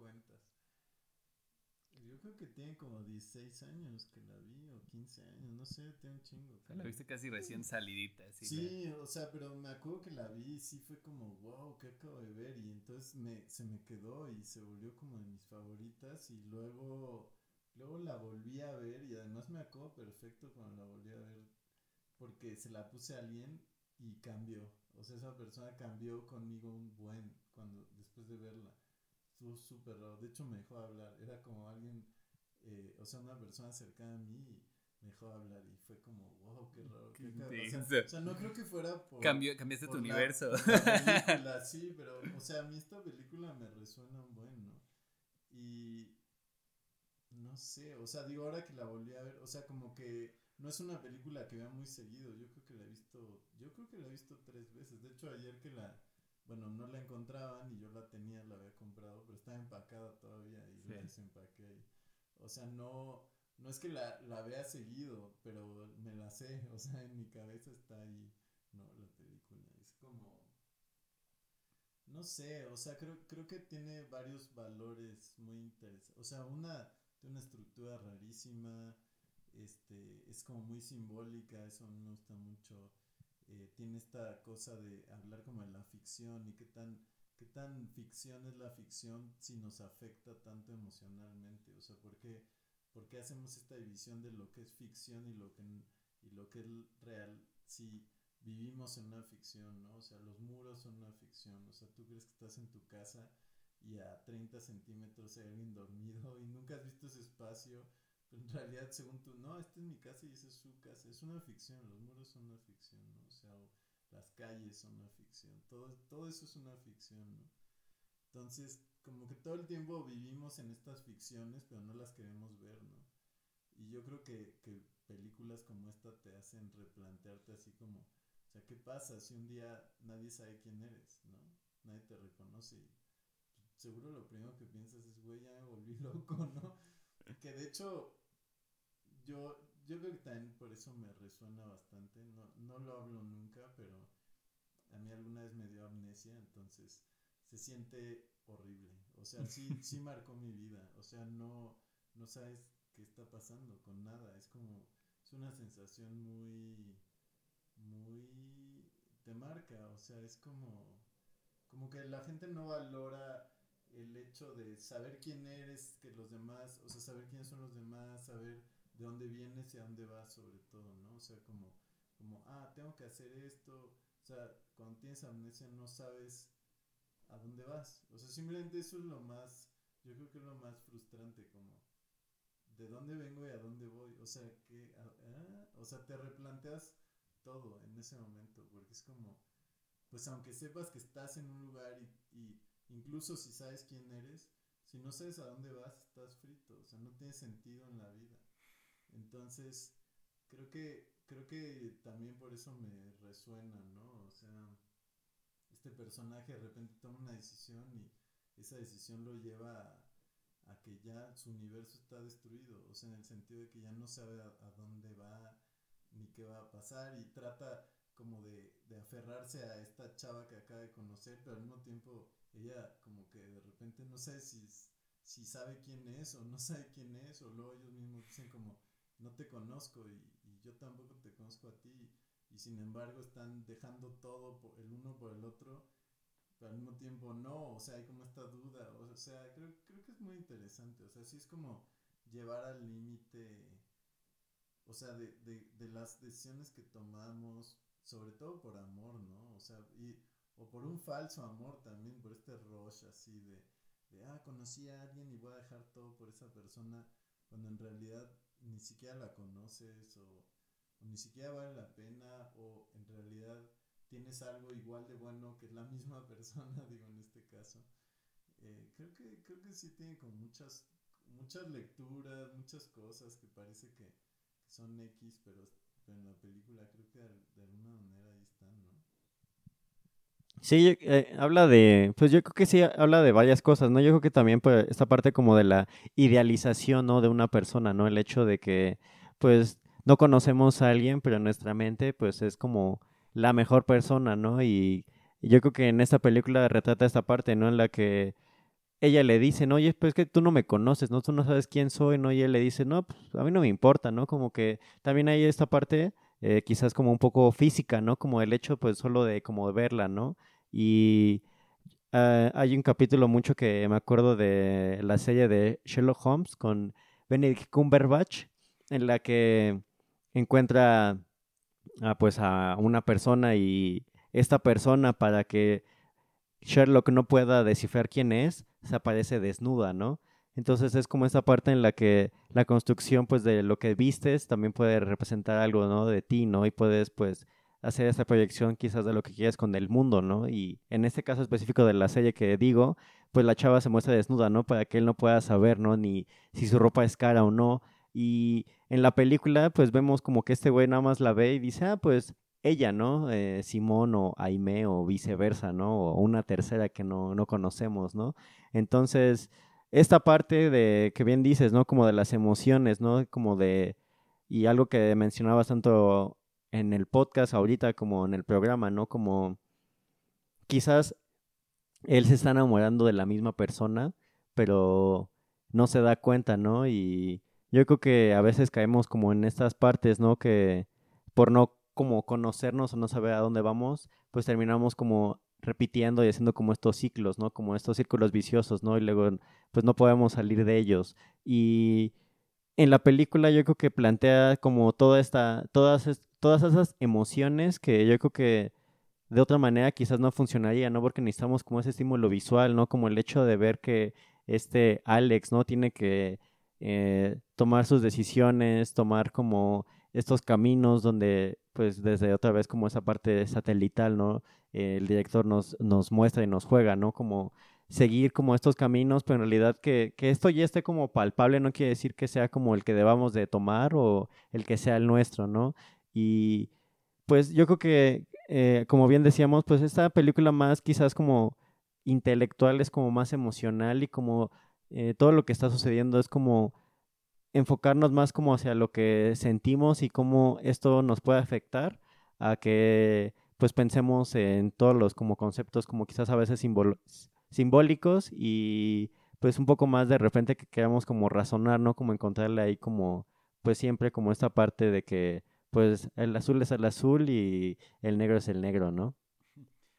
creo que tiene como 16 años que la vi, o 15 años, no sé, tiene un chingo. O sea, la viste casi recién salidita. Así sí, la... o sea, pero me acuerdo que la vi y sí fue como, wow, ¿qué acabo de ver? Y entonces me, se me quedó y se volvió como de mis favoritas y luego, luego la volví a ver y además me acuerdo perfecto cuando la volví a ver porque se la puse a alguien y cambió. O sea, esa persona cambió conmigo un buen cuando después de verla estuvo súper raro. De hecho, me dejó hablar. Era como alguien, eh, o sea, una persona cercana a mí me dejó hablar. Y fue como, wow, qué raro. Qué o, sea, o, sea, no creo que fuera por. Cambió, cambiaste por tu la, universo. La película, [laughs] sí, pero, o sea, a mí esta película me resuena un buen, ¿no? Y. No sé, o sea, digo, ahora que la volví a ver, o sea, como que no es una película que vea muy seguido. Yo creo que la he visto, yo creo que la he visto tres veces. De hecho, ayer que la bueno, no la encontraban y yo la tenía, la había comprado, pero estaba empacada todavía y sí. la desempaqué ahí. O sea, no, no es que la, la vea seguido, pero me la sé, [laughs] o sea, en mi cabeza está ahí, no, la película. Es como, no sé, o sea, creo, creo que tiene varios valores muy interesantes. O sea, una, tiene una estructura rarísima, este, es como muy simbólica, eso me gusta mucho eh, tiene esta cosa de hablar como de la ficción y qué tan, qué tan ficción es la ficción si nos afecta tanto emocionalmente. O sea, ¿por qué, hacemos esta división de lo que es ficción y lo que, y lo que es real si vivimos en una ficción, ¿no? O sea, los muros son una ficción. O sea, tú crees que estás en tu casa y a 30 centímetros hay alguien dormido y nunca has visto ese espacio. Pero en realidad, según tú, no, esta es mi casa y esa es su casa. Es una ficción, los muros son una ficción, ¿no? O sea, las calles son una ficción. Todo, todo eso es una ficción, ¿no? Entonces, como que todo el tiempo vivimos en estas ficciones, pero no las queremos ver, ¿no? Y yo creo que, que películas como esta te hacen replantearte así como, o sea, ¿qué pasa si un día nadie sabe quién eres, ¿no? Nadie te reconoce seguro lo primero que piensas es, güey, ya me volví [laughs] loco, ¿no? Que de hecho, yo, yo creo que también por eso me resuena bastante. No, no lo hablo nunca, pero a mí alguna vez me dio amnesia, entonces se siente horrible. O sea, sí, [laughs] sí marcó mi vida. O sea, no, no sabes qué está pasando con nada. Es como, es una sensación muy, muy, te marca, o sea, es como, como que la gente no valora el hecho de saber quién eres, que los demás, o sea, saber quiénes son los demás, saber de dónde vienes y a dónde vas sobre todo, ¿no? O sea, como, como, ah, tengo que hacer esto, o sea, cuando tienes amnesia no sabes a dónde vas, o sea, simplemente eso es lo más, yo creo que es lo más frustrante, como, de dónde vengo y a dónde voy, o sea, que, ah, o sea, te replanteas todo en ese momento, porque es como, pues aunque sepas que estás en un lugar y incluso si sabes quién eres, si no sabes a dónde vas, estás frito, o sea, no tiene sentido en la vida. Entonces, creo que, creo que también por eso me resuena, ¿no? O sea, este personaje de repente toma una decisión y esa decisión lo lleva a, que ya su universo está destruido, o sea, en el sentido de que ya no sabe a, a dónde va ni qué va a pasar y trata como de, de, aferrarse a esta chava que acaba de conocer, pero al mismo tiempo ella como que de repente no sé si, si sabe quién es o no sabe quién es, o luego ellos mismos dicen como, no te conozco y, yo tampoco te conozco a ti, y sin embargo están dejando todo por el uno por el otro, pero al mismo tiempo no, o sea, hay como esta duda, o sea, creo, creo que es muy interesante, o sea, sí es como llevar al límite, o sea, de, de, de las decisiones que tomamos, sobre todo por amor, ¿no? O sea, y, o por un falso amor también, por este rush así de, de, ah, conocí a alguien y voy a dejar todo por esa persona, cuando en realidad ni siquiera la conoces o, ni siquiera vale la pena o en realidad tienes algo igual de bueno que la misma [laughs] persona, digo en este caso. Eh, creo que creo que sí tiene como muchas muchas lecturas, muchas cosas que parece que, son X, pero, pero, en la película creo que de, alguna manera. Sí, eh, habla de, pues yo creo que sí habla de varias cosas, ¿no? Yo creo que también pues, esta parte como de la idealización, ¿no? De una persona, ¿no? El hecho de que, pues, no conocemos a alguien, pero nuestra mente, pues, es como la mejor persona, ¿no? Y, yo creo que en esta película retrata esta parte, ¿no? En la que ella le dice, no, oye, pues que tú no me conoces, ¿no? Tú no sabes quién soy, ¿no? Y él le dice, no, pues a mí no me importa, ¿no? Como que también hay esta parte eh, quizás como un poco física, ¿no? Como el hecho pues solo de como verla, ¿no? Y uh, hay un capítulo mucho que me acuerdo de la serie de Sherlock Holmes con Benedict Cumberbatch, en la que encuentra a, pues a una persona y esta persona para que Sherlock no pueda descifrar quién es, se aparece desnuda, ¿no? Entonces es como esa parte en la que la construcción pues de lo que vistes también puede representar algo, ¿no? De ti, ¿no? Y puedes pues hacer esa proyección quizás de lo que quieres con el mundo, ¿no? Y en este caso específico de la serie que digo, pues la chava se muestra desnuda, ¿no? Para que él no pueda saber, ¿no? Ni si su ropa es cara o no. Y en la película pues vemos como que este güey nada más la ve y dice, ah, pues ella, ¿no? Eh, Simón o Aime o viceversa, ¿no? O una tercera que no, no conocemos, ¿no? Entonces esta parte de que bien dices, ¿no? Como de las emociones, ¿no? Como de y algo que mencionabas tanto en el podcast ahorita como en el programa, ¿no? Como quizás él se está enamorando de la misma persona, pero no se da cuenta, ¿no? Y yo creo que a veces caemos como en estas partes, ¿no? Que por no como conocernos o no saber a dónde vamos, pues terminamos como repitiendo y haciendo como estos ciclos, ¿no? Como estos círculos viciosos, ¿no? Y luego pues no podemos salir de ellos. Y en la película yo creo que plantea como toda esta, todas, todas esas emociones que yo creo que de otra manera quizás no funcionaría, ¿no? Porque necesitamos como ese estímulo visual, ¿no? Como el hecho de ver que este Alex, ¿no? Tiene que eh, tomar sus decisiones, tomar como estos caminos donde, pues desde otra vez como esa parte satelital, ¿no? Eh, el director nos, nos muestra y nos juega, ¿no? Como seguir como estos caminos, pero en realidad que, que, esto ya esté como palpable no quiere decir que sea como el que debamos de tomar o el que sea el nuestro, ¿no? Y pues yo creo que, eh, como bien decíamos, pues esta película más quizás como intelectual es como más emocional y como eh, todo lo que está sucediendo es como enfocarnos más como hacia lo que sentimos y cómo esto nos puede afectar a que pues pensemos en todos los como conceptos como quizás a veces simbólicos y pues un poco más de repente que queramos como razonar, ¿no? Como encontrarle ahí como pues siempre como esta parte de que pues el azul es el azul y el negro es el negro, ¿no?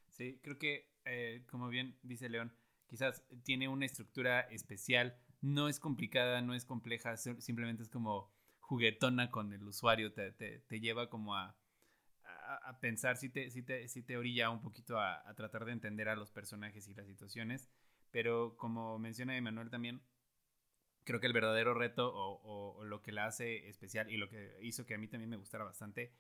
Sí, creo que, eh, como bien dice León, quizás tiene una estructura especial, no es complicada, no es compleja, simplemente es como juguetona con el usuario, te, te, lleva como a, a, pensar, si te, si, te, si te orilla un poquito a, a, tratar de entender a los personajes y las situaciones, pero como menciona Emanuel también, creo que el verdadero reto o, lo que la hace especial y lo que hizo que a mí también me gustara bastante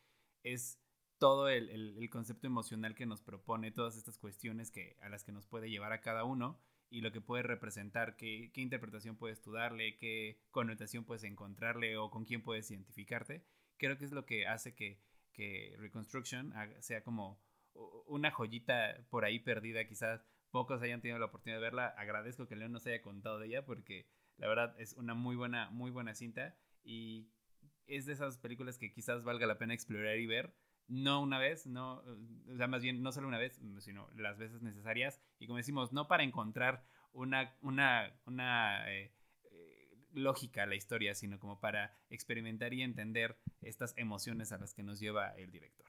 es todo el, concepto emocional que nos propone, todas estas cuestiones que, a las que nos puede llevar a cada uno y lo que puede representar, qué, qué interpretación puedes tú darle, qué connotación puedes encontrarle o con quién puedes identificarte. Creo que es lo que hace que, que Reconstruction sea como una joyita por ahí perdida, quizás pocos hayan tenido la oportunidad de verla. Agradezco que León nos haya contado de ella porque la verdad es una muy buena, muy buena cinta y es de esas películas que quizás valga la pena explorar y ver. No una vez, no, o sea, más bien no solo una vez, sino las veces necesarias. Y como decimos, no para encontrar una, una, una eh, lógica la historia, sino como para experimentar y entender estas emociones a las que nos lleva el director.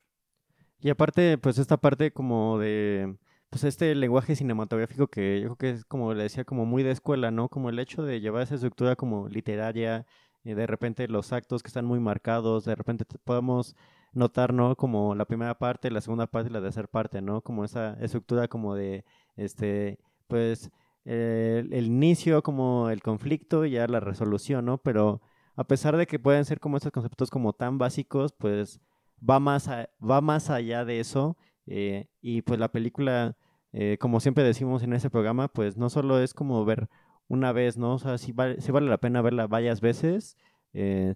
Y aparte, pues esta parte como de pues este lenguaje cinematográfico que yo creo que es como le decía como muy de escuela, ¿no? Como el hecho de llevar esa estructura como literaria, y de repente los actos que están muy marcados, de repente podemos notar, ¿no? Como la primera parte, la segunda parte y la tercera parte, ¿no? Como esa estructura como de, este, pues, el, el inicio, como el conflicto y ya la resolución, ¿no? Pero a pesar de que pueden ser como estos conceptos como tan básicos, pues va más, va más allá de eso eh, y pues la película, eh, como siempre decimos en ese programa, pues no solo es como ver una vez, ¿no? O sea, sí vale, vale la pena verla varias veces, eh,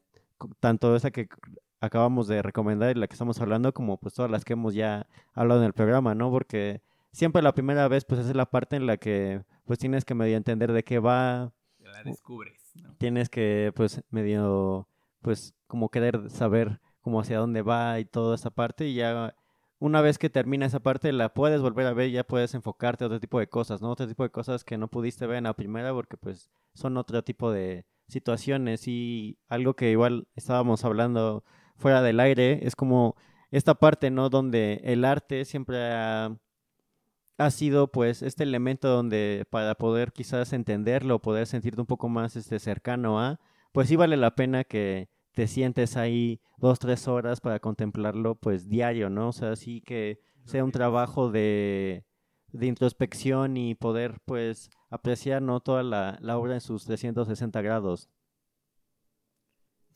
tanto esa que acabamos de recomendar y la que estamos hablando, como pues todas las que hemos ya hablado en el programa, ¿no? Porque siempre la primera vez, pues es la parte en la que pues tienes que medio entender de qué va. La descubres, ¿no? Tienes que, pues, medio, pues, como querer saber cómo hacia dónde va y toda esa parte y ya una vez que termina esa parte, la puedes volver a ver y ya puedes enfocarte a otro tipo de cosas, ¿no? Otro tipo de cosas que no pudiste ver en la primera porque pues son otro tipo de situaciones y algo que igual estábamos hablando fuera del aire es como esta parte, ¿no? Donde el arte siempre ha, ha sido pues este elemento donde para poder quizás entenderlo, poder sentirte un poco más este cercano a, pues sí vale la pena que te sientes ahí dos, tres horas para contemplarlo, pues diario, ¿no? O sea, así que sea un trabajo de, de introspección y poder, pues, apreciar, ¿no? Toda la, la obra en sus 360 grados.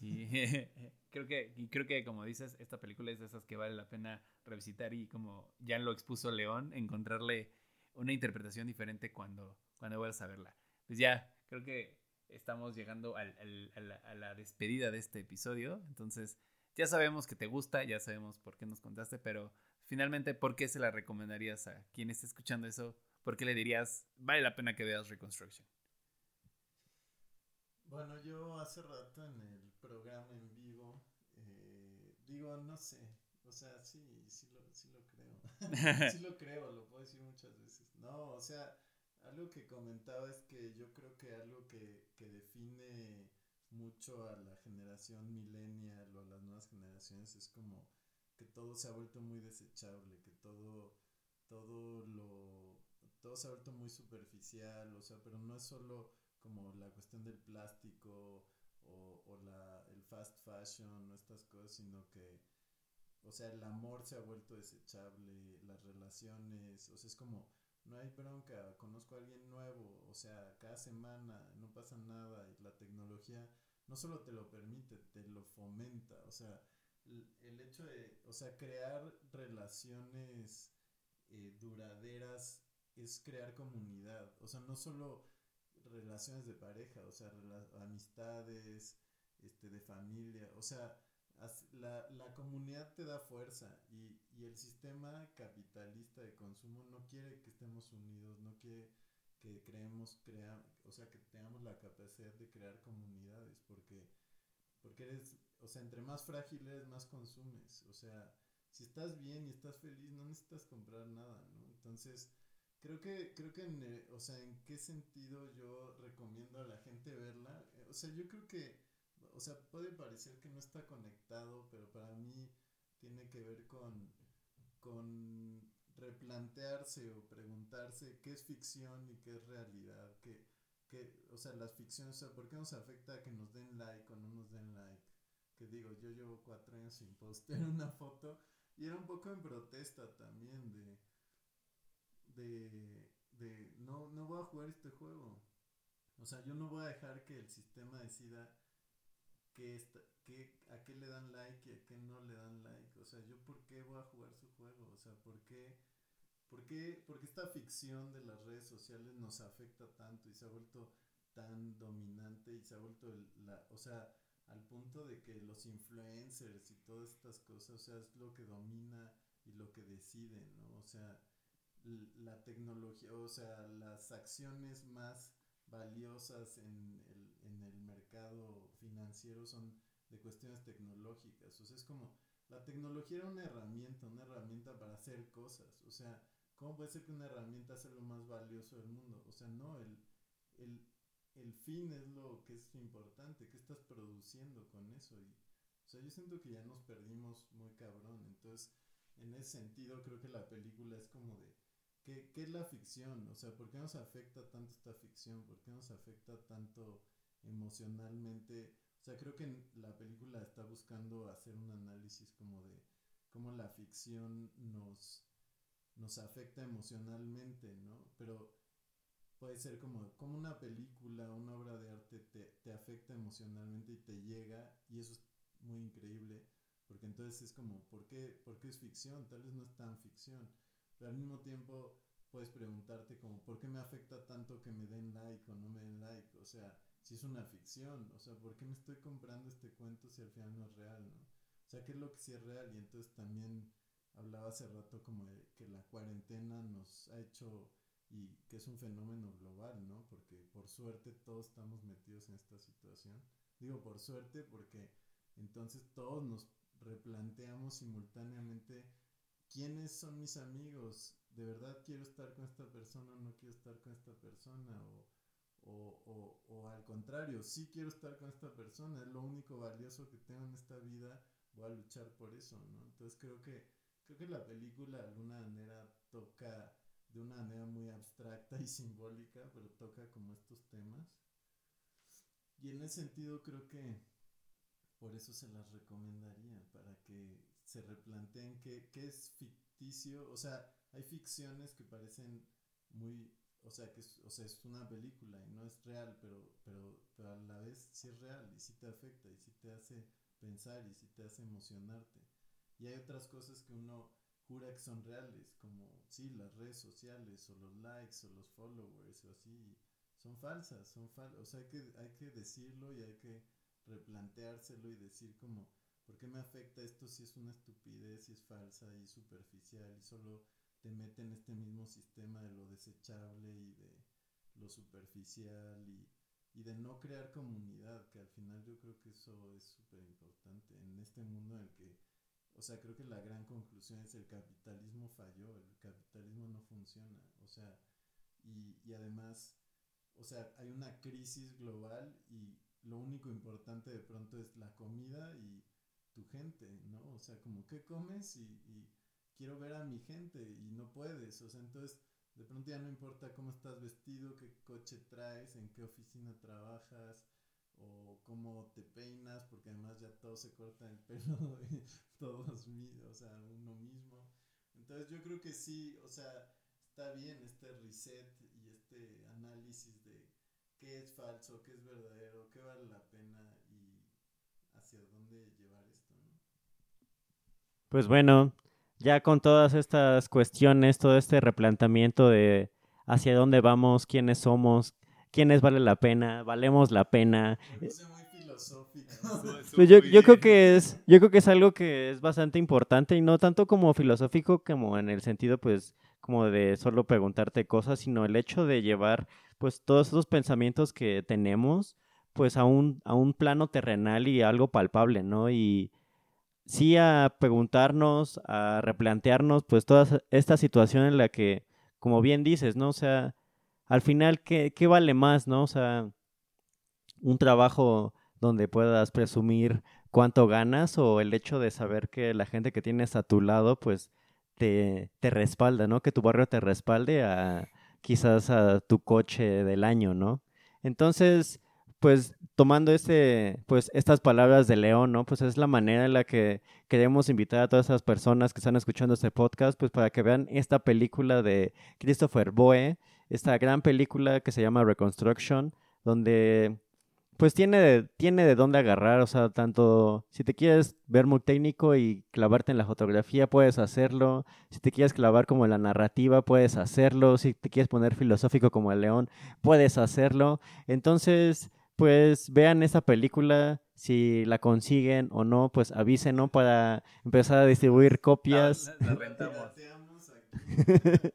[laughs] creo que, y creo que, como dices, esta película es de esas que vale la pena revisitar y como ya lo expuso León, encontrarle una interpretación diferente cuando, cuando vuelvas a verla. Pues ya, creo que estamos llegando al, a, la, despedida de este episodio. Entonces, ya sabemos que te gusta, ya sabemos por qué nos contaste, pero finalmente, ¿por qué se la recomendarías a quien esté escuchando eso? ¿Por qué le dirías, vale la pena que veas Reconstruction? Bueno, yo hace rato en el programa en vivo, digo, no sé, o sea, sí, sí lo, sí lo creo. [laughs] sí lo creo, lo puedo decir muchas veces. No, o sea, algo que comentaba es que yo creo que algo que, que define mucho a la generación millennial o a las nuevas generaciones es como que todo se ha vuelto muy desechable, que todo, todo lo, todo se ha vuelto muy superficial, o sea, pero no es solo como la cuestión del plástico o, o la, el fast fashion o estas cosas, sino que, o sea, el amor se ha vuelto desechable, las relaciones, o sea, es como no hay bronca, conozco a alguien nuevo, o sea, cada semana no pasa nada y la tecnología no solo te lo permite, te lo fomenta, o sea, el, hecho de, o sea, crear relaciones eh, duraderas es crear comunidad, o sea, no solo relaciones de pareja, o sea, amistades, este, de familia, o sea, la, la comunidad te da fuerza y, y, el sistema capitalista de consumo no quiere que estemos unidos, no quiere que creemos, crea, o sea, que tengamos la capacidad de crear comunidades, porque, porque eres, o sea, entre más frágil eres, más consumes, o sea, si estás bien y estás feliz, no necesitas comprar nada, ¿no? Entonces, creo que, creo que, en, o sea, en qué sentido yo recomiendo a la gente verla, o sea, yo creo que o sea, puede parecer que no está conectado, pero para mí tiene que ver con, con replantearse o preguntarse qué es ficción y qué es realidad, qué, qué, o sea, las ficciones, o sea, ¿por qué nos afecta que nos den like o no nos den like? Que digo, yo llevo cuatro años sin postear [laughs] una foto y era un poco en protesta también de, de, de no, no voy a jugar este juego. O sea, yo no voy a dejar que el sistema decida qué está, qué, a qué le dan like y a qué no le dan like. O sea, yo por qué voy a jugar su juego. O sea, por qué, por qué, porque esta ficción de las redes sociales nos afecta tanto y se ha vuelto tan dominante y se ha vuelto la, o sea, al punto de que los influencers y todas estas cosas, o sea, es lo que domina y lo que decide, ¿no? O sea, la tecnología, o sea, las acciones más valiosas en el, en el mercado financiero son de cuestiones tecnológicas. O sea, es como, la tecnología era una herramienta, una herramienta para hacer cosas. O sea, ¿cómo puede ser que una herramienta sea lo más valioso del mundo? O sea, no, el, el, el fin es lo que es importante, ¿qué estás produciendo con eso? Y, o sea, yo siento que ya nos perdimos muy cabrón, entonces, en ese sentido, creo que la película es como de, ¿qué, qué es la ficción? O sea, ¿por qué nos afecta tanto esta ficción? ¿Por qué nos afecta tanto emocionalmente? O sea, creo que la película está buscando hacer un análisis como de cómo la ficción nos, nos afecta emocionalmente, ¿no? Pero puede ser como, como una película, una obra de arte te, te afecta emocionalmente y te llega y eso es muy increíble porque entonces es como, ¿por qué, ¿por qué es ficción? Tal vez no es tan ficción, pero al mismo tiempo puedes preguntarte como, ¿por qué me afecta tanto que me den like o no me den like? O sea, si es una ficción, o sea, ¿por qué me estoy comprando este cuento si al final no es real, no? O sea, ¿qué es lo que sí es real? Y entonces también hablaba hace rato como de que la cuarentena nos ha hecho y que es un fenómeno global, ¿no? Porque por suerte todos estamos metidos en esta situación. Digo por suerte porque entonces todos nos replanteamos simultáneamente quiénes son mis amigos, de verdad quiero estar con esta persona o no quiero estar con esta persona o, o, o, o al contrario, sí quiero estar con esta persona, es lo único valioso que tengo en esta vida, voy a luchar por eso, ¿no? Entonces creo que, creo que la película de alguna manera toca de una manera muy abstracta y simbólica, pero toca como estos temas. Y en ese sentido creo que por eso se las recomendaría, para que se replanteen qué, qué es ficticio. O sea, hay ficciones que parecen muy, o sea, que es, o sea, es una película y no es real, pero, pero, pero a la vez sí es real y sí te afecta y sí te hace pensar y sí te hace emocionarte. Y hay otras cosas que uno jura que son reales, como sí, las redes sociales o los likes o los followers o así, son falsas, son falsas, o sea, hay que, hay que decirlo y hay que replanteárselo y decir como, ¿por qué me afecta esto si es una estupidez y es falsa y superficial y solo te mete en este mismo sistema de lo desechable y de lo superficial y, y de no crear comunidad, que al final yo creo que eso es súper importante en este mundo en el que o sea, creo que la gran conclusión es el capitalismo falló, el capitalismo no funciona, o sea, y, y además, o sea, hay una crisis global y lo único importante de pronto es la comida y tu gente, ¿no? O sea, como, ¿qué comes? Y, quiero ver a mi gente y no puedes, o sea, entonces de pronto ya no importa cómo estás vestido, qué coche traes, en qué oficina trabajas, o cómo te peinas, porque además ya todos se cortan el pelo, [laughs] todos, o sea, uno mismo. Entonces yo creo que sí, o sea, está bien este reset y este análisis de qué es falso, qué es verdadero, qué vale la pena y hacia dónde. Pues bueno, ya con todas estas cuestiones, todo este replanteamiento de hacia dónde vamos, quiénes somos, quiénes vale la pena, valemos la pena. [laughs] Pues yo, yo creo que es, yo creo que es algo que es bastante importante y no tanto como filosófico como en el sentido pues como de solo preguntarte cosas, sino el hecho de llevar pues todos esos pensamientos que tenemos pues a un, a un plano terrenal y algo palpable, ¿no? Y sí a preguntarnos, a replantearnos pues toda esta situación en la que, como bien dices, ¿no? O sea, al final, ¿qué, qué vale más, no? O sea, un trabajo donde puedas presumir cuánto ganas o el hecho de saber que la gente que tienes a tu lado, pues te, te respalda, ¿no? Que tu barrio te respalde a quizás a tu coche del año, ¿no? Entonces, pues tomando este, pues estas palabras de León, ¿no? Pues es la manera en la que queremos invitar a todas esas personas que están escuchando este podcast, pues para que vean esta película de Christopher Boe, esta gran película que se llama Reconstruction, donde pues tiene de, tiene de dónde agarrar, o sea, tanto si te quieres ver muy técnico y clavarte en la fotografía, puedes hacerlo, si te quieres clavar como en la narrativa, puedes hacerlo, si te quieres poner filosófico como el león, puedes hacerlo. Entonces, pues vean esa película, si la consiguen o no, pues avísenos para empezar a distribuir copias. La, rentamos. [laughs]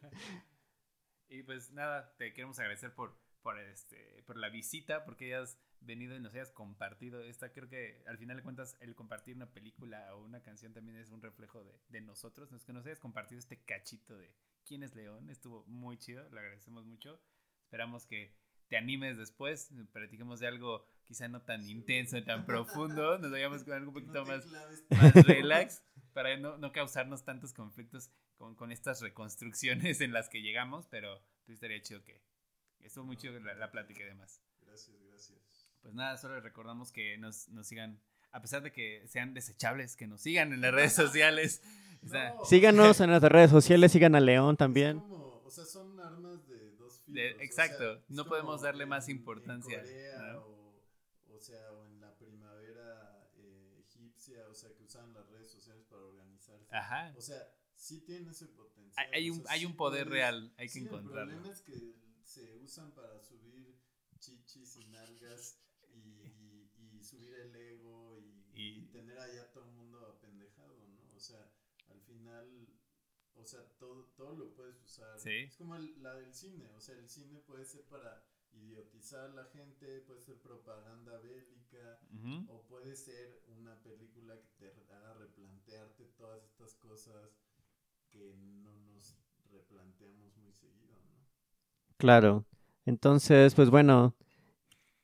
Y pues nada, te queremos agradecer por, por, este, por la visita, porque hayas venido y nos hayas compartido esta. Creo que al final de cuentas el compartir una película o una canción también es un reflejo de, de nosotros. Es que nos hayas compartido este cachito de quién es León. Estuvo muy chido, le agradecemos mucho. Esperamos que te animes después, platiquemos de algo quizá no tan intenso, tan [laughs] profundo, nos vayamos con algo un poquito No más más relax para no, no causarnos tantos conflictos con, con estas reconstrucciones en las que llegamos, pero pues estaría chido que estuvo muy chido la, la plática y demás. Gracias, gracias. Pues nada, solo les recordamos que nos, nos sigan, a pesar de que sean desechables, que nos sigan en las redes [laughs] sociales. O sea, No, Síganos en nuestras redes sociales, sigan a León también. como- o sea, son armas de De- o sea, exacto, no podemos darle en- más en importancia, Corea, ¿no? o, o sea, o en la primavera eh, egipcia, o sea, que usaban las redes sociales para organizarse. Ajá. O sea, sí tiene ese potencial. Hay, hay o un, sea, hay sí un poder puedes- real, hay que sí, El encontrarlo. problema es que se usan para subir chichis y nalgas y, y- y subir el ego y, Y- y tener allá todo el mundo apendejado, ¿no? O sea, al final, o sea, todo, todo lo puedes usar. Sí. Es como el- la del cine, o sea, el cine puede ser para idiotizar a la gente, puede ser propaganda bélica, o puede ser una película que te haga replantearte todas estas cosas que no nos replanteamos muy seguido, ¿no? Claro. Entonces, pues bueno,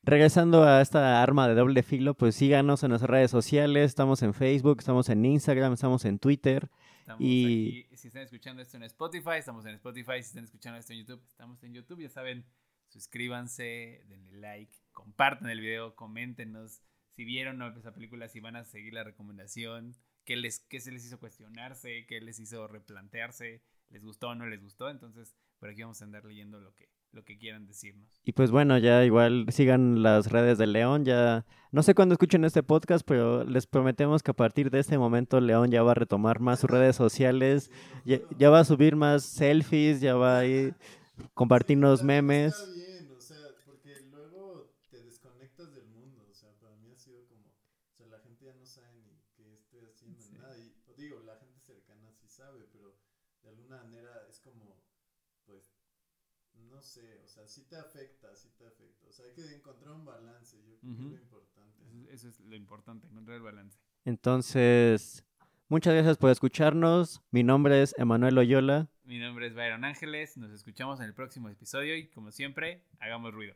regresando a esta arma de doble filo, pues síganos en nuestras redes sociales. Estamos en Facebook, estamos en Instagram, estamos en Twitter. Estamos Y- aquí, si están escuchando esto en Spotify, estamos en Spotify, si están escuchando esto en YouTube, estamos en YouTube, ya saben, suscríbanse, denle like, compartan el video, coméntenos si vieron esa película, si van a seguir la recomendación, qué, les, qué se les hizo cuestionarse, qué les hizo replantearse, les gustó o no les gustó, entonces por aquí vamos a andar leyendo lo que, lo que quieran decirnos. Y pues bueno, ya igual sigan las redes de León. Ya no sé cuándo escuchen este podcast, pero les prometemos que a partir de este momento León ya va a retomar más sus redes sociales. Ya, va a subir más selfies, ya va a ir compartirnos memes. Está bien, o sea, porque luego te desconectas del mundo, o sea, para mí ha sido como, o sea, la gente ya no sabe ni qué estoy haciendo, Sí. nada, y o digo, la gente cercana sí sabe, pero de alguna manera es como, pues, no sé, o sea, sí te afecta, sí te afecta, o sea, hay que encontrar un balance, yo creo que es lo importante. Eso, eso es lo importante, encontrar el balance. Entonces, muchas gracias por escucharnos. Mi nombre es Emanuel Oyola. Mi nombre es Byron Ángeles, nos escuchamos en el próximo episodio y como siempre, hagamos ruido.